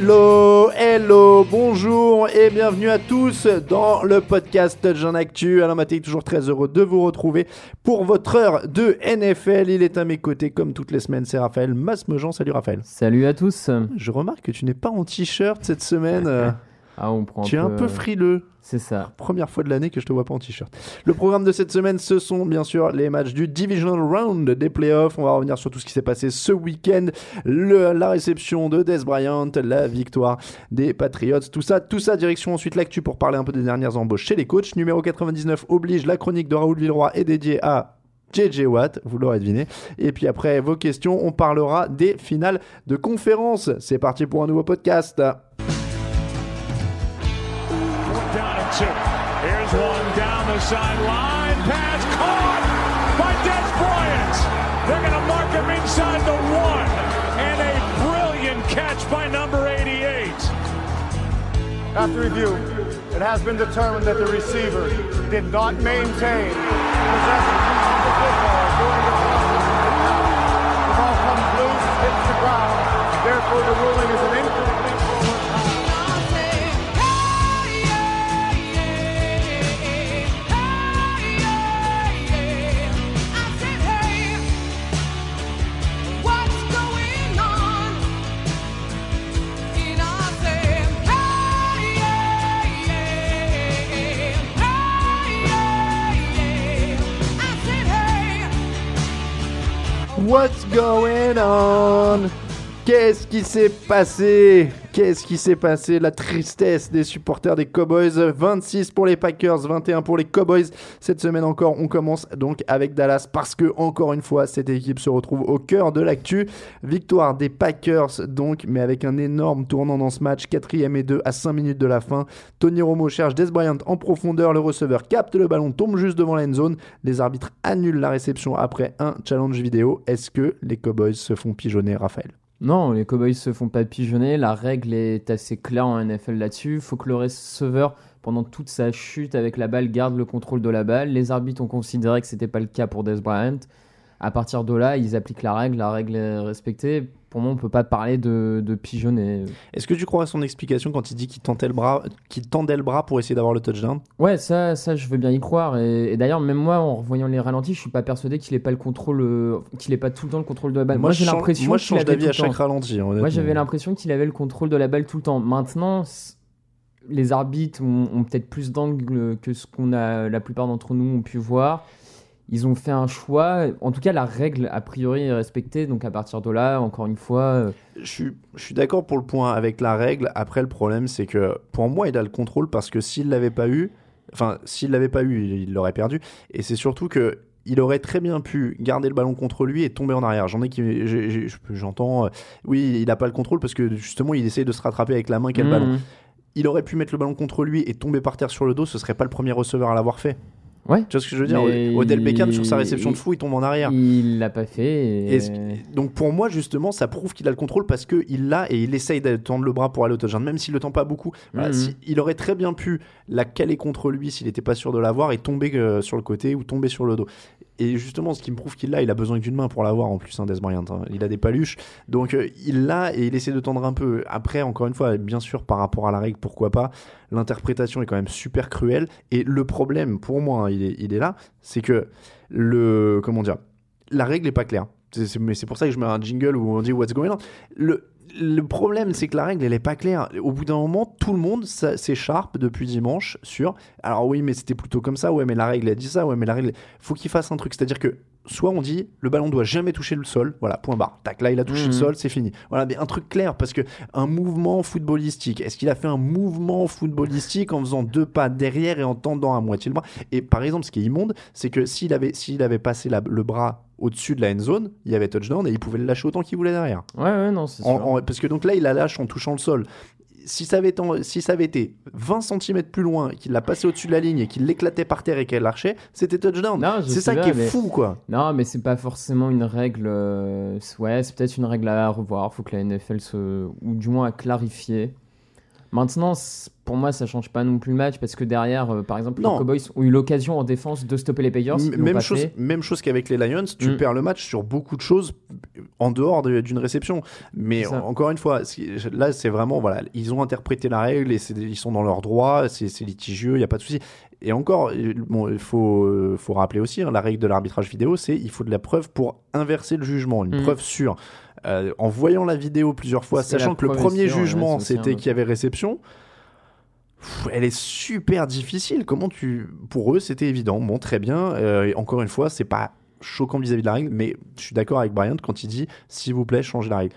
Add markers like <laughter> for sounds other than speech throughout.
Hello, hello, bonjour et bienvenue à tous dans le podcast Touchdown Actu. Alain Maté, toujours très heureux de vous retrouver pour votre heure de NFL. Il est à mes côtés comme toutes les semaines, c'est Raphaël Masmejean. Salut Raphaël. Salut à tous. Je remarque que tu n'es pas en t-shirt cette semaine. <laughs> euh, Ah, on prend tu es un peu frileux. C'est ça. Première fois de l'année que je te vois pas en t-shirt. Le programme de cette semaine, ce sont bien sûr les matchs du Divisional Round des playoffs. On va revenir sur tout ce qui s'est passé ce week-end, la réception de Des Bryant, la victoire des Patriots, tout ça, tout ça. Direction ensuite l'actu pour parler un peu des dernières embauches chez les coachs. Numéro 99 oblige, la chronique de Raoul Villeroy est dédiée à JJ Watt, vous l'aurez deviné. Et puis après vos questions, on parlera des finales de conférence. C'est parti pour un nouveau podcast. Sideline. Pass caught by Des Bryant. They're going to mark him inside the one. And a brilliant catch by number 88. After review, it has been determined that the receiver did not maintain possession of the football during the toss. The ball comes loose, hits the ground. Therefore, the ruling is an What's going on Qu'est-ce qui s'est passé? Qu'est-ce qui s'est passé? La tristesse des supporters des Cowboys. 26 pour les Packers, 21 pour les Cowboys. Cette semaine encore, on commence donc avec Dallas parce que, encore une fois, cette équipe se retrouve au cœur de l'actu. Victoire des Packers, donc, mais avec un énorme tournant dans ce match. Quatrième et 2 à 5 minutes de la fin. Tony Romo cherche Des Bryant en profondeur. Le receveur capte le ballon, tombe juste devant la end zone. Les arbitres annulent la réception après un challenge vidéo. Est-ce que les Cowboys se font pigeonner, Raphaël? Non, les Cowboys se font pas pigeonner. La règle est assez claire en NFL là-dessus. Faut que le receveur, pendant toute sa chute avec la balle, garde le contrôle de la balle. Les arbitres ont considéré que c'était pas le cas pour Des Bryant. À partir de là, ils appliquent la règle. La règle est respectée. Pour moi, on peut pas parler de, de pigeonner. Est-ce que tu crois à son explication quand il dit qu'il tentait le bras, qu'il tendait le bras pour essayer d'avoir le touchdown? Ouais, ça, ça, je veux bien y croire. Et, et d'ailleurs, même moi, en revoyant les ralentis, je suis pas persuadé qu'il ait pas le contrôle, qu'il ait pas tout le temps le contrôle de la balle. Moi, j'ai l'impression moi, je change d'avis à chaque ralenti. Moi, honnêtement. j'avais l'impression qu'il avait le contrôle de la balle tout le temps. Maintenant, les arbitres ont, ont peut-être plus d'angle que ce qu'on a, la plupart d'entre nous ont pu voir. Ils ont fait un choix. En tout cas, la règle, a priori, est respectée. Donc, à partir de là, encore une fois, euh, Je suis, je suis d'accord pour le point avec la règle. Après, le problème, c'est que pour moi, il a le contrôle parce que s'il l'avait pas eu, enfin, s'il l'avait pas eu, il l'aurait perdu. Et c'est surtout que il aurait très bien pu garder le ballon contre lui et tomber en arrière. J'en ai qui, j'entends, euh, oui, il a pas le contrôle parce que justement, il essaye de se rattraper avec la main qui a le ballon. Il aurait pu mettre le ballon contre lui et tomber par terre sur le dos, ce serait pas le premier receveur à l'avoir fait. Ouais. Tu vois ce que je veux dire? Mais Odell Beckham il- sur sa réception de fou, il tombe en arrière. Il l'a pas fait. et- Et ce- donc pour moi justement ça prouve qu'il a le contrôle parce qu'il l'a et il essaye de tendre le bras pour aller au touchdown même s'il le tend pas beaucoup Voilà, Mhm. si- il aurait très bien pu la caler contre lui s'il n'était pas sûr de l'avoir et tomber euh, sur le côté ou tomber sur le dos et justement ce qui me prouve qu'il l'a il a besoin d'une main pour l'avoir en plus hein, Des Bryant hein. il a des paluches donc euh, il l'a et il essaie de tendre un peu après encore une fois bien sûr par rapport à la règle pourquoi pas l'interprétation est quand même super cruelle et le problème pour moi hein, il, est, là c'est que le comment dire la règle est pas claire. C'est- mais c'est pour ça que je mets un jingle où on dit What's going on. Le, le problème, c'est que la règle, elle est pas claire. Au bout d'un moment, tout le monde s'écharpe depuis dimanche sur. Alors oui, mais c'était plutôt comme ça. Ouais, mais la règle, elle dit ça. Ouais, mais la règle. Faut qu'il fasse un truc. C'est-à-dire que soit on dit le ballon doit jamais toucher le sol. Voilà, point barre. Tac, là, il a touché Mhm. le sol, c'est fini. Voilà, mais un truc clair parce que un mouvement footballistique. Est-ce qu'il a fait un mouvement footballistique en faisant deux pas derrière et en tendant à moitié le bras? Et par exemple, ce qui est immonde, c'est que s'il avait, s'il avait passé la- le bras au-dessus de la end zone, il y avait touchdown et il pouvait le lâcher autant qu'il voulait derrière. Ouais, ouais, non, c'est parce que donc là, il la lâche en touchant le sol. Si ça avait, été- si ça avait été 20 cm plus loin, qu'il l'a passé au-dessus de la ligne et qu'il l'éclatait par terre et qu'elle lâchait, c'était touchdown. C'est ça qui est mais- fou, quoi. Non, mais c'est pas forcément une règle. euh, Ouais, c'est peut-être une règle à revoir. Faut que la NFL se. ou du moins à clarifier. Maintenant, pour moi, ça change pas non plus le match parce que derrière, euh, par exemple, Non. les Cowboys ont eu l'occasion en défense de stopper les Payers. même chose, fait. même chose qu'avec les Lions, tu Mm. perds le match sur beaucoup de choses en dehors de- d'une réception. Mais encore une fois, là, c'est vraiment, voilà, ils ont interprété la règle et ils sont dans leurs droits, c'est c'est litigieux, il n'y a pas de souci. Et encore, bon, il faut, euh, faut rappeler aussi, hein, la règle de l'arbitrage vidéo, c'est il faut de la preuve pour inverser le jugement, une Mm. preuve sûre. Euh, en voyant la vidéo plusieurs fois, sachant que le premier jugement, c'était qu'il y avait réception, pff, elle est super difficile. Comment tu. Pour eux, c'était évident. Bon, très bien. Euh, encore une fois, c'est pas choquant vis-à-vis de la règle, mais je suis d'accord avec Brian quand il dit s'il vous plaît, changez la règle.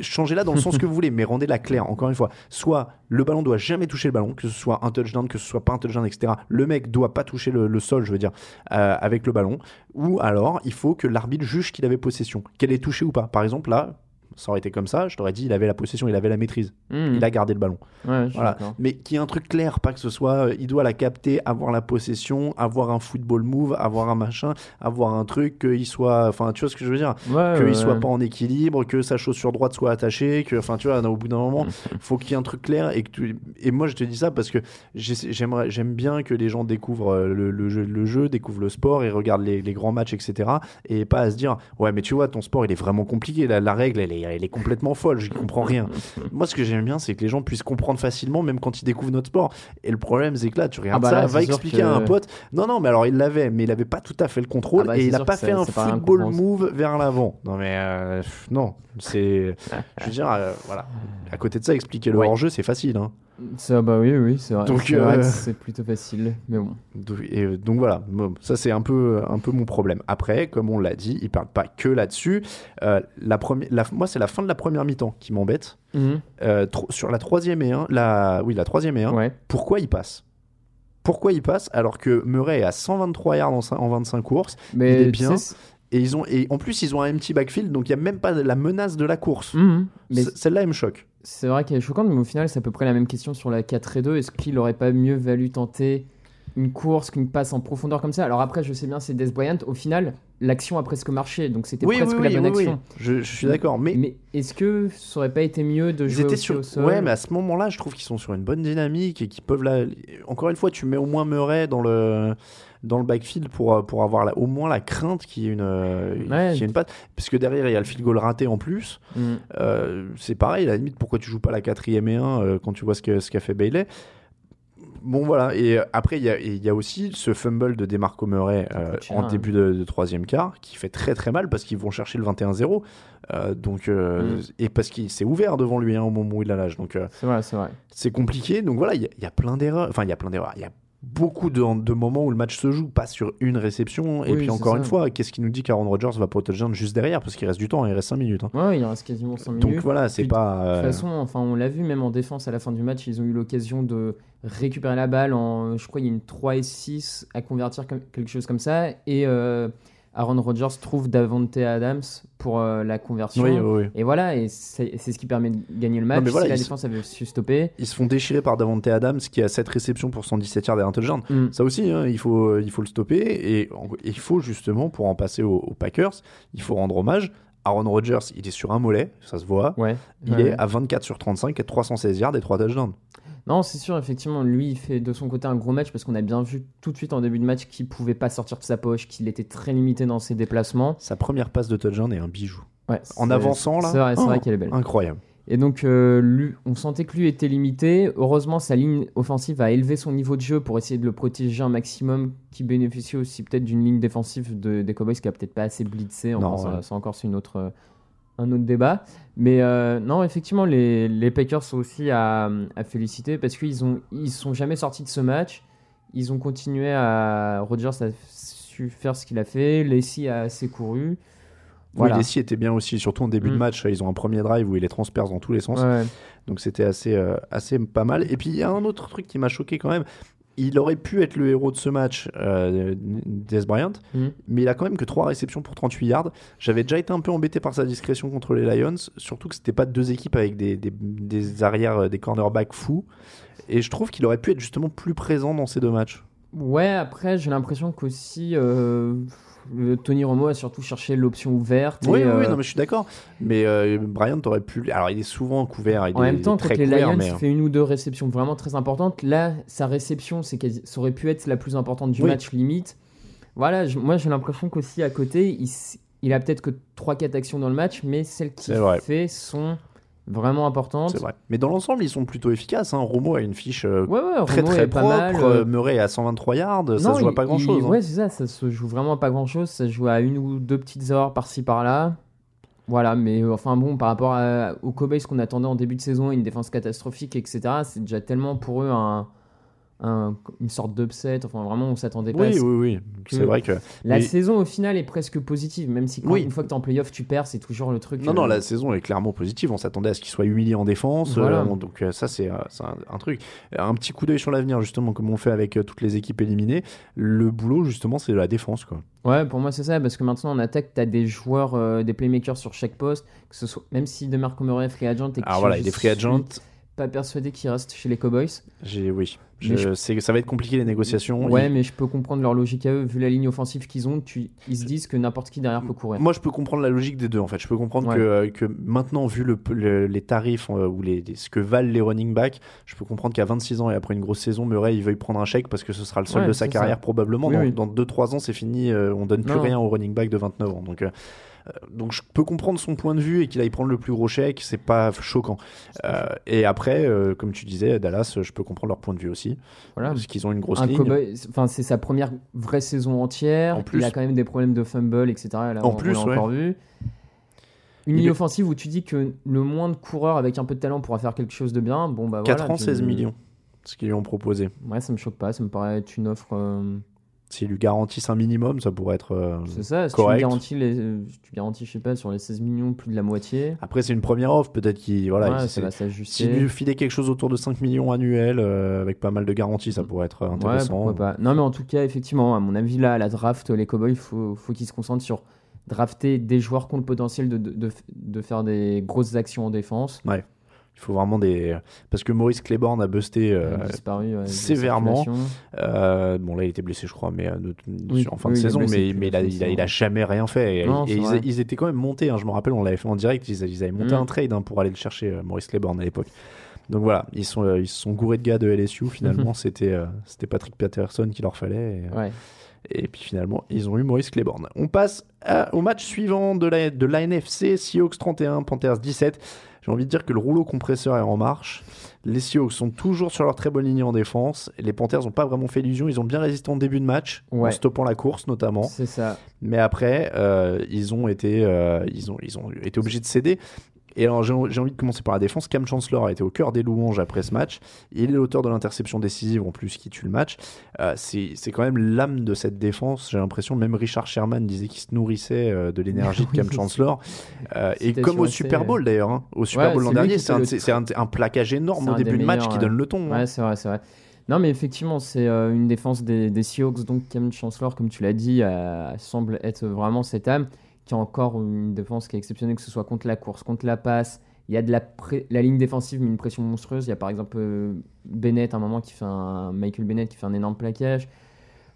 Changez-la dans le sens que vous voulez, mais rendez-la claire. Encore une fois, soit le ballon doit jamais toucher le ballon, que ce soit un touchdown, que ce soit pas un touchdown, etc. Le mec doit pas toucher le, le sol, je veux dire, euh, avec le ballon. Ou alors, il faut que l'arbitre juge qu'il avait possession, qu'elle est touchée ou pas. Par exemple, là, ça aurait été comme ça, je t'aurais dit il avait la possession, il avait la maîtrise, Hmm. il a gardé le ballon. Ouais, Voilà. Mais qu'il y ait un truc clair, pas que ce soit, euh, il doit la capter, avoir la possession, avoir un football move, avoir un machin, avoir un truc, qu'il soit, enfin, tu vois ce que je veux dire, Ouais, qu'il ouais, soit pas en équilibre, que sa chaussure droite soit attachée, que, enfin, tu vois, au bout d'un moment, faut qu'il y ait un truc clair et que tu... et moi je te dis ça parce que j'ai- j'aimerais, j'aime bien que les gens découvrent euh, le, le jeu, le jeu, découvrent le sport et regardent les, les grands matchs, etc. Et pas à se dire, ouais, mais tu vois, ton sport il est vraiment compliqué, la, la règle elle est, elle est complètement folle, je comprends rien. <laughs> Moi, ce que j'aime bien, c'est que les gens puissent comprendre facilement, même quand ils découvrent notre sport. Et le problème, c'est que là, tu regardes Ah bah ça, va expliquer que- à un pote. Non, non, mais alors il l'avait, mais il avait pas tout à fait le contrôle Ah bah, et il a sûr pas fait un un football courant. move vers l'avant. Non, mais euh, non, c'est. <laughs> je veux dire, euh, voilà. À côté de ça, expliquer le Ouais. hors-jeu, c'est facile. Hein. Ça, bah oui, oui, c'est vrai. Donc, C'est euh, c'est plutôt facile. Mais bon. Donc, et, euh, donc voilà, ça c'est un peu, un peu mon problème. Après, comme on l'a dit, il parle pas que là-dessus. Euh, la première, la- moi, c'est la fin de la première mi-temps qui m'embête. Mhm. Euh, sur la troisième et un, la, oui, la troisième et un, Ouais. pourquoi il passe Pourquoi il passe alors que Murray est à 123 yards en, en 25 courses Mais il est bien. sais, et ils ont et en plus ils ont un empty backfield donc il y a même pas la menace de la course. Mhm. Mais Celle-là elle me choque. C'est vrai qu'elle est choquante, mais au final, c'est à peu près la même question sur la 4 et 2. Est-ce qu'il aurait pas mieux valu tenter une course qu'une passe en profondeur comme ça? Alors après, je sais bien, c'est Des Bryant. Au final, l'action a presque marché, donc c'était Oui, presque oui, la bonne oui, oui. action. Je, je suis d'accord, mais, Mais est-ce que ça aurait pas été mieux de jouer aussi sur. au sol? Ouais, mais à ce moment-là, je trouve qu'ils sont sur une bonne dynamique et qu'ils peuvent la. Encore une fois, tu mets au moins Murray dans le dans le backfield pour, pour avoir la- au moins la crainte qu'il y ait une, euh, Ouais. qu'il y ait une patte. Parce que derrière, il y a le field goal raté en plus. Mhm. Euh, c'est pareil, à la limite, pourquoi tu joues pas la quatrième et 1 euh, quand tu vois ce qu'a ce qu'a fait Bailey? Bon voilà, et euh, après il y, a- et il y a aussi ce fumble de Demarco Murray euh, en début de, de troisième quart qui fait très très mal parce qu'ils vont chercher le 21-0 Euh, donc euh, Mm. et parce qu'il s'est ouvert devant lui hein, au moment où il la lâche donc euh, C'est vrai, c'est vrai. c'est compliqué donc voilà il y, a- il y a plein d'erreurs enfin il y a plein d'erreurs il y a beaucoup de, de moments où le match se joue, pas sur une réception. Et puis encore ça. une fois, qu'est-ce qui nous dit qu'Aaron Rodgers va pas au touchdown juste derrière? Parce qu'il reste du temps, il reste 5 minutes. hein. Ouais, il reste quasiment 5 Donc minutes. voilà, c'est pas. De euh, toute façon, enfin, on l'a vu même en défense à la fin du match, ils ont eu l'occasion de récupérer la balle en, je crois, il y a une 3 et 6 à convertir comme- quelque chose comme ça. Et euh, Aaron Rodgers trouve Davante Adams pour euh, la conversion. oui, oui, oui. Et voilà, et c'est ce qui permet de gagner le match. mais voilà, si la défense avait su stopper. Ils se font déchirer par Davante Adams qui a 7 réceptions pour 117 yards et un touchdown. Mm. Ça aussi, hein, il, faut, il faut le stopper. Et il faut justement, pour en passer aux, aux Packers, il faut rendre hommage. Aaron Rodgers, il est sur un mollet, ça se voit. Ouais. Il Ouais. est à 24 sur 35, à 316 yards et 3 touchdowns. Non, c'est sûr, effectivement, lui, il fait de son côté un gros match parce qu'on a bien vu tout de suite en début de match qu'il pouvait pas sortir de sa poche, qu'il était très limité dans ses déplacements. Sa première passe de touchdown est un bijou. Ouais, En avançant, là. C'est vrai, vrai oh, qu'elle est belle. Incroyable. Et donc, euh, lui, on sentait que lui était limité. Heureusement, sa ligne offensive a élevé son niveau de jeu pour essayer de le protéger un maximum, qui bénéficie aussi peut-être d'une ligne défensive de- des Cowboys qui a peut-être pas assez blitzé. Non, ça- ouais. encore c'est une autre, euh, un autre débat. Mais euh, non, effectivement, les, les Packers sont aussi à, à féliciter parce qu'ils ont ils sont jamais sortis de ce match. Ils ont continué à. Rodgers a su faire ce qu'il a fait. Lacey a assez couru. Voilà. Oui, Leslie était bien aussi, surtout en début de Mm. match. Ils ont un premier drive où il les transperce dans tous les sens. Ouais. Donc c'était assez, euh, assez pas mal. Et puis il y a un autre truc qui m'a choqué quand même. Il aurait pu être le héros de ce match, euh, Des Bryant, Mhm. mais il a quand même que 3 réceptions pour 38 yards. J'avais déjà été un peu embêté par sa discrétion contre les Lions, surtout que c'était pas deux équipes avec des, des, des arrières, euh, des cornerbacks fous. Et je trouve qu'il aurait pu être justement plus présent dans ces deux matchs. Ouais, après, j'ai l'impression qu'aussi euh, Tony Romo a surtout cherché l'option ouverte. Oui, et, oui, euh, non, mais je suis d'accord. Mais euh, Bryant aurait pu. Alors il est souvent couvert. Il en est même temps, contre les Lions, mais- il fait une ou deux réceptions vraiment très importantes. Là, sa réception, c'est quasi- ça aurait pu être la plus importante du Oui. match, limite. Voilà, je- moi j'ai l'impression qu'aussi à côté, il, il a peut-être que 3-4 actions dans le match, mais celles qu'il fait sont vraiment importantes. C'est vrai. Mais dans l'ensemble, ils sont plutôt efficaces. Hein. Romo a une fiche euh, Ouais, ouais, très Romo très est pas propre. mal. euh, euh, Murray à 123 yards, ça se joue à pas grand chose. il- Ouais, c'est ça, ça se joue vraiment à pas grand chose. Ça se joue à une ou deux petites erreurs par-ci par-là. Voilà, mais euh, enfin bon, par rapport à- aux Cowboys qu'on attendait en début de saison, une défense catastrophique, etc., c'est déjà tellement pour eux un, un- une sorte d'upset. Enfin, vraiment, on s'attendait pas à Oui, ce- oui, oui. C'est vrai que. La mais- saison, au final, est presque positive, même si quand, Oui. une fois que t'es en playoff, tu perds, c'est toujours le truc. Non, euh, non, la saison est clairement positive. On s'attendait à ce qu'il soit humilié en défense. Voilà. euh, on- donc, euh, ça, c'est euh, un, un truc. Un petit coup d'œil sur l'avenir, justement, comme on fait avec euh, toutes les équipes éliminées. Le boulot, justement, c'est la défense. Quoi. Ouais, pour moi c'est ça, parce que maintenant en attaque, t'as des joueurs, euh, des playmakers sur chaque poste, que ce soit, même si DeMarco Murray est free agent et que Alors voilà, je il est free agent. suis pas persuadé qu'il reste chez les Cowboys. J'ai, oui. Je, je- ça va être compliqué les négociations. Ouais, Il- mais je peux comprendre leur logique à eux, vu la ligne offensive qu'ils ont, tu, ils se disent que n'importe qui derrière peut courir. Moi, je peux comprendre la logique des deux, en fait. Je peux comprendre Ouais. que, euh, que maintenant, vu le, le- les tarifs euh, ou les, les- ce que valent les running backs, je peux comprendre qu'à 26 ans et après une grosse saison, Murray, il veuille prendre un chèque parce que ce sera le Ouais, de sa ça. carrière probablement. Oui, dans oui. dans 2-3 ans, c'est fini. euh, on donne plus Non. rien au running back de 29 ans. Donc, euh, donc je peux comprendre son point de vue et qu'il aille prendre le plus gros chèque. C'est pas choquant. Euh, et après, euh, comme tu disais, Dallas, je peux comprendre leur point de vue aussi. Voilà. Parce qu'ils ont une grosse Un ligne. Enfin c'est sa première vraie saison entière. En plus. Il a quand même des problèmes de fumble, etc. Là, En on- on plus, ouais. encore vu. Une ligne offensive où tu dis que le moins de coureurs avec un peu de talent pourra faire quelque chose de bien. Bon bah 4 voilà, ans, tu- 16 millions. Ce qu'ils lui ont proposé. Ouais, ça me choque pas. Ça me paraît être une offre. euh, S'ils lui garantissent un minimum, ça pourrait être. euh, C'est ça. Si correct. tu garantis, les, tu garantis, je sais pas, sur les 16 millions, plus de la moitié. Après, c'est une première offre. Peut-être qu'il. Voilà, ouais, ça Si lui filait quelque chose autour de 5 millions annuels, euh, avec pas mal de garanties, ça pourrait être Ouais, intéressant. pourquoi pas. Non, mais en tout cas, effectivement, à mon avis, là, à la draft, les Cowboys, il faut, faut qu'ils se concentrent sur drafter des joueurs qui ont le potentiel de, de, de, de faire des grosses actions en défense. Il faut vraiment des. Parce que Maurice Claiborne a busté. euh, disparu ouais, sévèrement. euh, bon, là, il était blessé, je crois, mais euh, de- Oui, en fin oui, de saison, blessé mais, mais il, a, fin de il, a, il a saison. jamais rien fait. Et, Non, et c'est ils, étaient quand même montés, hein, je me rappelle, on l'avait fait en direct, ils, ils avaient monté Mhm. un trade hein, pour aller le chercher, Maurice Claiborne à l'époque. Donc voilà, ils, sont, euh, ils se sont gourés de gars de LSU, finalement, c'était c'était Patrick Patterson qu'il leur fallait. Et, Ouais. Et puis finalement, ils ont eu Maurice Claiborne. On passe à- au match suivant de la, de la NFC, Seahawks 31, Panthers 17. J'ai envie de dire que le rouleau compresseur est en marche. Les Seahawks sont toujours sur leur très bonne ligne en défense. Les Panthers n'ont pas vraiment fait illusion. Ils ont bien résisté en début de match, en stoppant la course notamment. C'est ça. Mais après, euh, ils, ont été, euh, ils, ont, ils ont été obligés de céder. Et alors, j'ai envie de commencer par la défense. Cam Chancellor a été au cœur des louanges après ce match. Il est l'auteur de l'interception décisive en plus qui tue le match. Euh, c'est quand même l'âme de cette défense. J'ai l'impression, même Richard Sherman disait qu'il se nourrissait euh, de l'énergie de <laughs> Cam Chancellor. Euh, et comme au Super Bowl d'ailleurs. hein. Au Super Ouais, Bowl l'an dernier, c'est un, le c'est- c'est un, un plaquage énorme au début de match qui donne le ton. hein. Ouais, c'est vrai, c'est vrai. Non, mais effectivement, c'est euh, une défense des, des Seahawks. Donc, Cam Chancellor, comme tu l'as dit, euh, semble être vraiment cette âme qui a encore une défense qui est exceptionnelle, que ce soit contre la course, contre la passe. Il y a de la, la ligne défensive, mais une pression monstrueuse. Il y a par exemple euh, Bennett, à un moment, qui fait un. Michael Bennett qui fait un énorme plaquage.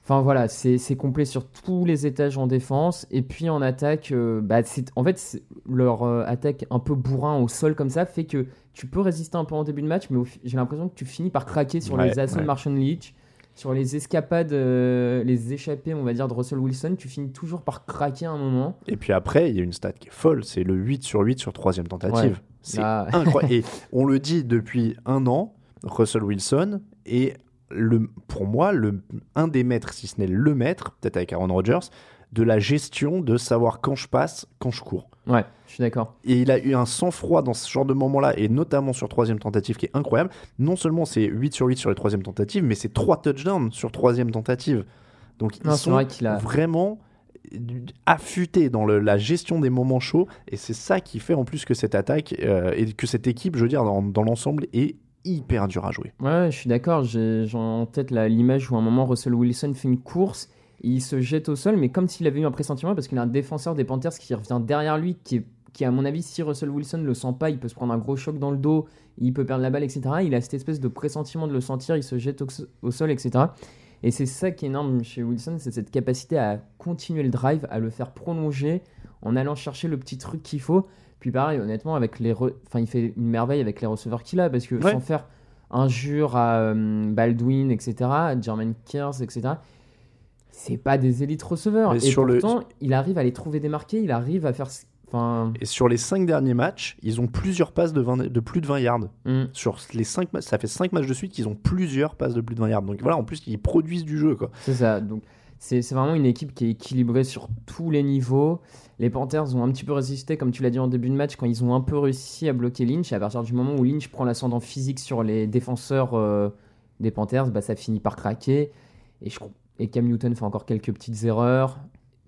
Enfin voilà, c'est complet sur tous les étages en défense. Et puis en attaque, euh, bah, en fait, leur euh, attaque un peu bourrin au sol comme ça fait que tu peux résister un peu en début de match, mais j'ai l'impression que tu finis par craquer sur Ouais, les assauts ouais. de Marshall Leach, sur les escapades, euh, les échappées, on va dire, de Russell Wilson. Tu finis toujours par craquer un moment. Et puis après, il y a une stat qui est folle, c'est le 8 sur 8 sur troisième tentative. Ouais. C'est <laughs> incroyable. Et on le dit depuis un an, Russell Wilson est, le, pour moi, le, un des maîtres, si ce n'est le maître, peut-être avec Aaron Rodgers, de la gestion de savoir quand je passe, quand je cours. Ouais, je suis d'accord. Et il a eu un sang-froid dans ce genre de moment-là, et notamment sur troisième tentative, qui est incroyable. Non seulement c'est 8 sur 8 sur les troisième tentatives, mais c'est 3 touchdowns sur troisième tentative. Donc ils sont vrai qu'il a- vraiment affûtés dans le- la gestion des moments chauds, et c'est ça qui fait en plus que cette attaque, euh, et que cette équipe, je veux dire, dans, dans l'ensemble, est hyper dur à jouer. Ouais, je suis d'accord. J'ai en tête l'image où à un moment Russell Wilson fait une course, il se jette au sol, mais comme s'il avait eu un pressentiment parce qu'il a un défenseur des Panthers qui revient derrière lui, qui, est, qui à mon avis, si Russell Wilson le sent pas, il peut se prendre un gros choc dans le dos, il peut perdre la balle, etc. Il a cette espèce de pressentiment de le sentir, il se jette au, au sol, etc. Et c'est ça qui est énorme chez Wilson, c'est cette capacité à continuer le drive, à le faire prolonger en allant chercher le petit truc qu'il faut. Puis pareil, honnêtement, avec les, enfin, il fait une merveille avec les receveurs qu'il a parce que Ouais. sans faire injure à euh, Baldwin, etc., à Jermaine Kears, etc. C'est pas des élites receveurs. Mais et sur le- pourtant, il arrive à les trouver démarqués, il arrive à faire. Enfin, Et sur les 5 derniers matchs, ils ont plusieurs passes de, 20 de plus de 20 yards. hmm. Sur les 5 ça fait 5 matchs de suite qu'ils ont plusieurs passes de plus de 20 yards. Donc voilà, en plus, ils produisent du jeu. C'est ça. Donc, c'est vraiment une équipe qui est équilibrée sur tous les niveaux. Les Panthers ont un petit peu résisté, comme tu l'as dit en début de match, quand ils ont un peu réussi à bloquer Lynch. Et à partir du moment où Lynch prend l'ascendant physique sur les défenseurs euh, des Panthers, bah, ça finit par craquer. Et, je, et Cam Newton fait encore quelques petites erreurs.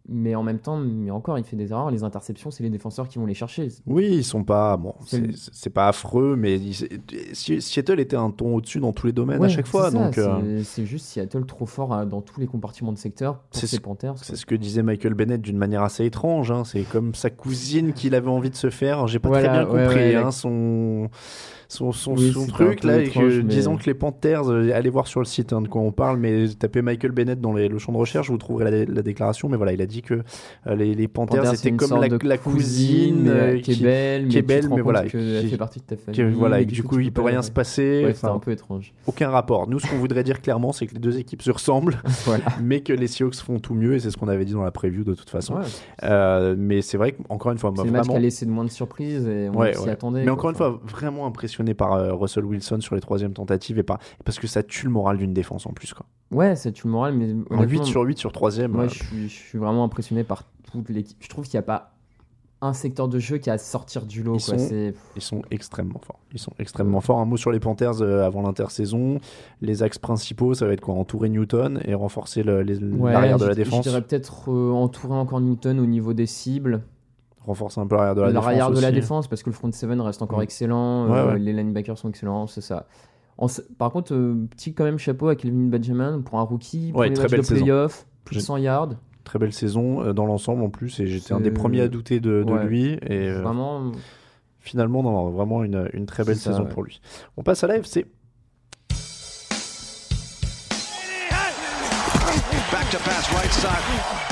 Mais en même temps, mais encore, il fait des erreurs. Les interceptions, c'est les défenseurs qui vont les chercher. Oui, ils sont pas. Bon, C'est pas affreux, mais ils- Seattle était un ton au-dessus dans tous les domaines Ouais, à chaque fois. c'est euh, c'est- juste Seattle trop fort euh, dans tous les compartiments de secteur pour ce- Panthers. c'est ce que disait Michael Bennett d'une manière assez étrange. hein. C'est comme sa cousine qu'il avait envie de se faire. J'ai pas Voilà, très bien compris ouais, hein, son. Son, son, Oui, son c'était truc là, et étrange, que, mais- disons que les Panthers, euh, allez voir sur le site hein, de quoi on parle, mais tapez Michael Bennett dans les- le champ de recherche, vous trouverez la, la déclaration. Mais voilà, il a dit que euh, les, les Panthers, une comme la, cousine, euh, qui, est belle, mais qui est belle, mais voilà, qui- fait partie de ta famille. que, voilà, et du coup, il peut rien se passer. Ouais, c'était un peu étrange. aucun rapport. Nous, ce qu'on voudrait dire clairement, c'est que les deux équipes se ressemblent, <laughs> voilà. mais que les Seahawks font tout mieux, et c'est ce qu'on avait dit dans la preview de toute façon. Ouais, Euh, mais c'est vrai qu'encore une fois, c'est le match qui vraiment. a laissé de moins de surprises et on Ouais, s'y ouais. attendait. Mais quoi. encore une fois, vraiment par euh, Russell Wilson sur les troisième tentatives et par... parce que ça tue le moral d'une défense en plus. Quoi. Ouais, ça tue le moral, mais En honnêtement, 8 sur 8 sur troisième. moi euh, je suis, je suis vraiment impressionné par toute l'équipe. Je trouve qu'il n'y a pas un secteur de jeu qui a à sortir du lot. Ils quoi. sont- Ils sont extrêmement forts. Ils sont extrêmement forts. Un mot sur les Panthers euh, avant l'intersaison. Les axes principaux, ça va être quoi? Entourer Newton et renforcer le- les- Ouais, l'arrière de la défense. Je dirais peut-être euh, entourer encore Newton au niveau des cibles. Renforcer un peu l'arrière de la défense. L'arrière de la défense, parce que le front seven reste encore Mm. excellent. Ouais, euh, ouais. Les linebackers sont excellents, c'est ça. En par contre, euh, petit quand même chapeau à Kelvin Benjamin pour un rookie. Ouais, très belle de playoff, plus de J'ai- 100 yards. Très belle saison euh, dans l'ensemble en plus. Et j'étais un des premiers à douter de, de Ouais. lui. Et euh, Vraiment, finalement, non, vraiment une, une très belle ça, saison ouais. pour lui. On passe à la FC. Back to pass right side.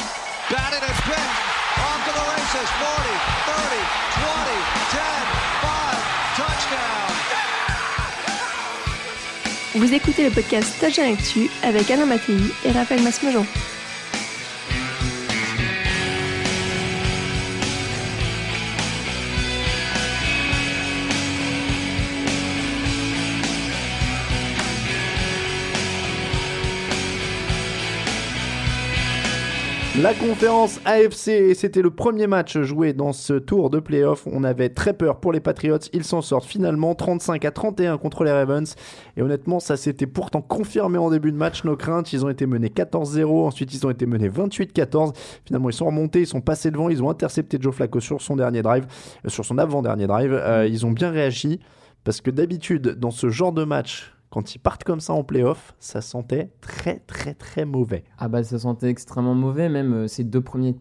Vous écoutez le podcast Touchdown Actu avec Alain Mattei et Raphaël Masmejean. La conférence AFC, c'était le premier match joué dans ce tour de playoff. On avait très peur pour les Patriots. Ils s'en sortent finalement 35 à 31 contre les Ravens. Et honnêtement, ça s'était pourtant confirmé en début de match, nos craintes. Ils ont été menés 14-0. Ensuite, ils ont été menés 28-14. Finalement, ils sont remontés, ils sont passés devant. Ils ont intercepté Joe Flacco sur son dernier drive, euh, sur son avant-dernier drive. Euh, ils ont bien réagi. Parce que d'habitude, dans ce genre de match, quand ils partent comme ça en playoff, ça sentait très très très mauvais. Ah bah ça sentait extrêmement mauvais, même euh, ces deux premiers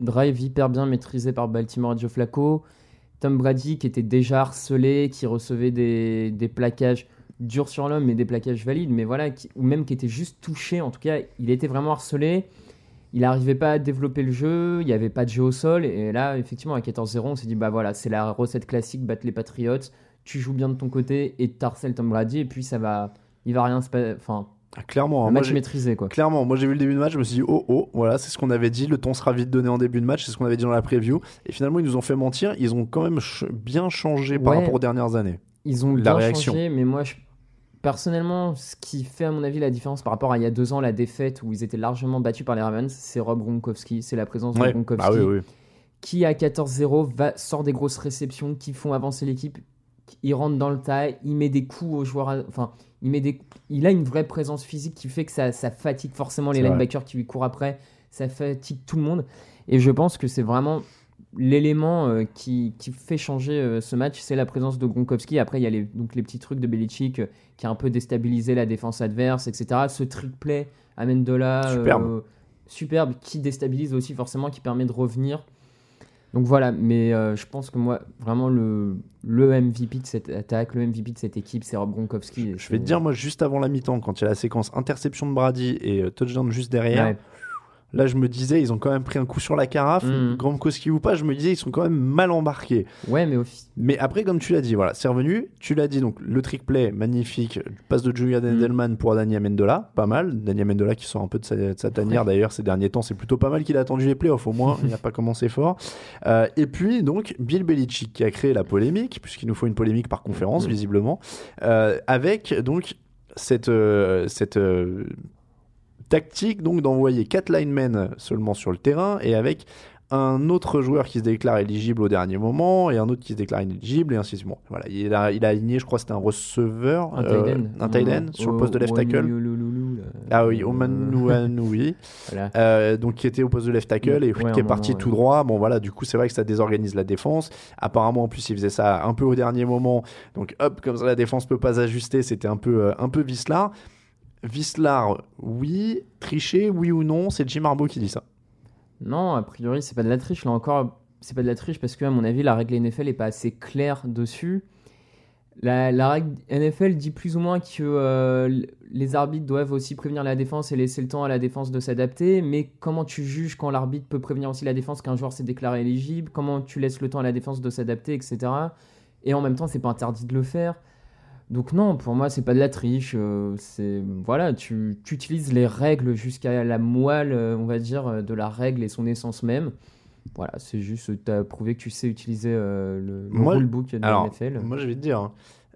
drives hyper bien maîtrisés par Baltimore et Joe Flacco. Tom Brady qui était déjà harcelé, qui recevait des, plaquages durs sur l'homme, mais des plaquages valides, mais voilà, ou même qui était juste touché, en tout cas il était vraiment harcelé. Il n'arrivait pas à développer le jeu, il n'y avait pas de jeu au sol, et là effectivement à 14-0 on s'est dit bah voilà, c'est la recette classique, battre les Patriots, tu joues bien de ton côté et t'harcèles Tom Brady, et puis ça va, il va rien se passer, enfin, Ah, clairement, hein, un moi, match maîtrisé quoi. Clairement, moi j'ai vu le début de match, je me suis dit oh oh, voilà, c'est ce qu'on avait dit, le ton sera vite donné en début de match, c'est ce qu'on avait dit dans la preview. Et finalement, ils nous ont fait mentir, ils ont quand même ch- bien changé par Ouais. rapport aux dernières années. Ils ont La bien réaction. changé, mais moi, je- personnellement, ce qui fait à mon avis la différence par rapport à il y a deux ans, la défaite où ils étaient largement battus par les Ravens, c'est Rob Gronkowski, c'est la présence Ouais. de Gronkowski, Bah oui, oui. qui à 14-0 va, sort des grosses réceptions qui font avancer l'équipe. Il rentre dans le tas, il met des coups aux joueurs, enfin, il met des, il a une vraie présence physique qui fait que ça, ça fatigue forcément les vrai. linebackers qui lui courent après, ça fatigue tout le monde. Et je pense que c'est vraiment l'élément euh, qui, qui fait changer euh, ce match, c'est la présence de Gronkowski. Après, il y a les, donc les petits trucs de Belichick euh, qui a un peu déstabilisé la défense adverse, etc. Ce trick play à Mendola, euh, Superbe. superbe, qui déstabilise aussi forcément, qui permet de revenir. Donc voilà, mais euh, je pense que moi, vraiment, le, le MVP de cette attaque, le MVP de cette équipe, c'est Rob Gronkowski. Je vais te dire, moi, juste avant la mi-temps, quand il y a la séquence interception de Brady et euh, touchdown juste derrière, Ouais. Là, je me disais, ils ont quand même pris un coup sur la carafe. Gronkowski ou pas, je me disais, ils sont quand même mal embarqués. Ouais, mais au fi- Mais après, comme tu l'as dit, voilà, c'est revenu. Tu l'as dit, donc le trick play, magnifique. Passe de Julian Mm. Edelman pour Dani Amendola, pas mal. Dani Amendola qui sort un peu de sa, de sa tanière d'ailleurs ces derniers temps. C'est plutôt pas mal qu'il a attendu les playoffs, au moins. il n'a pas commencé fort. Euh, et puis, donc, Bill Belichick qui a créé la polémique, puisqu'il nous faut une polémique par conférence, Mm. visiblement, euh, avec donc cette. euh, cette euh, tactique donc d'envoyer 4 linemen seulement sur le terrain et avec un autre joueur qui se déclare éligible au dernier moment et un autre qui se déclare inéligible et ainsi de suite. Bon, voilà, il a, il a aligné, je crois, c'était un receveur, un euh, tight end. sur le poste de left tackle. Ah oui, Omanuanoui, <laughs> Voilà. euh, donc qui était au poste de left tackle et Ouais, qui est parti moment, tout ouais. droit. Bon voilà, du coup c'est vrai que ça désorganise la défense. Apparemment en plus il faisait ça un peu au dernier moment, donc hop comme ça la défense peut pas ajuster. C'était un peu euh, un peu vicelard. Vicelard, oui. Tricher, oui ou non C'est Jim Harbaugh qui dit ça. Non, a priori, c'est pas de la triche. Là encore, c'est pas de la triche parce que, à mon avis, la règle NFL est pas assez claire dessus. La, règle NFL dit plus ou moins que euh, les arbitres doivent aussi prévenir la défense et laisser le temps à la défense de s'adapter. Mais comment tu juges quand l'arbitre peut prévenir aussi la défense qu'un joueur s'est déclaré éligible? Comment tu laisses le temps à la défense de s'adapter, etc. Et en même temps, c'est pas interdit de le faire. Donc non, pour moi, c'est pas de la triche. euh, c'est voilà, tu, tu utilises les règles jusqu'à la moelle, euh, on va dire, euh, de la règle et son essence même. Voilà, c'est juste, tu as prouvé que tu sais utiliser euh, le, le Moi- rulebook de la NFL. moi je vais te dire, hein,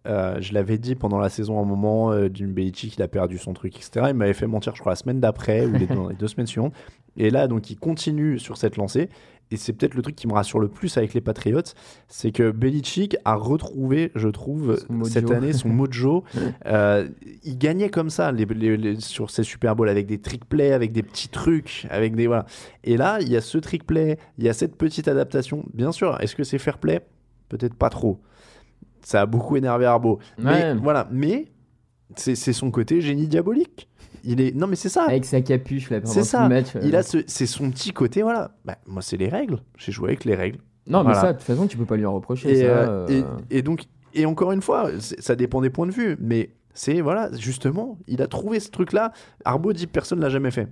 euh, je l'avais dit pendant la saison à un moment euh, d'une Belichick, il a perdu son truc, etc. Il m'avait fait mentir, je crois, la semaine d'après ou les, <laughs> dans les deux semaines suivantes. Et là, donc, il continue sur cette lancée. Et c'est peut-être le truc qui me rassure le plus avec les Patriots, c'est que Belichick a retrouvé, je trouve, cette année son mojo. <laughs> Euh, il gagnait comme ça les, les- les- sur ses Super Bowls avec des trick plays, avec des petits trucs, avec des voilà. Et là, il y a ce trick play, il y a cette petite adaptation. Bien sûr, est-ce que c'est fair play? Peut-être pas trop. Ça a beaucoup énervé Arbo. Mais voilà, mais c'est son côté génie diabolique. Il est non mais c'est ça. Avec sa capuche, là, pendant C'est tout ça. le match. euh. Il a ce c'est son petit côté voilà. Bah, moi c'est les règles. J'ai joué avec les règles. Non, mais ça, de toute façon, tu peux pas lui en reprocher. Et, ça, euh, euh, et, et donc, et encore une fois, ça dépend des points de vue, mais c'est voilà, justement, il a trouvé ce truc-là. Arbo dit personne l'a jamais fait.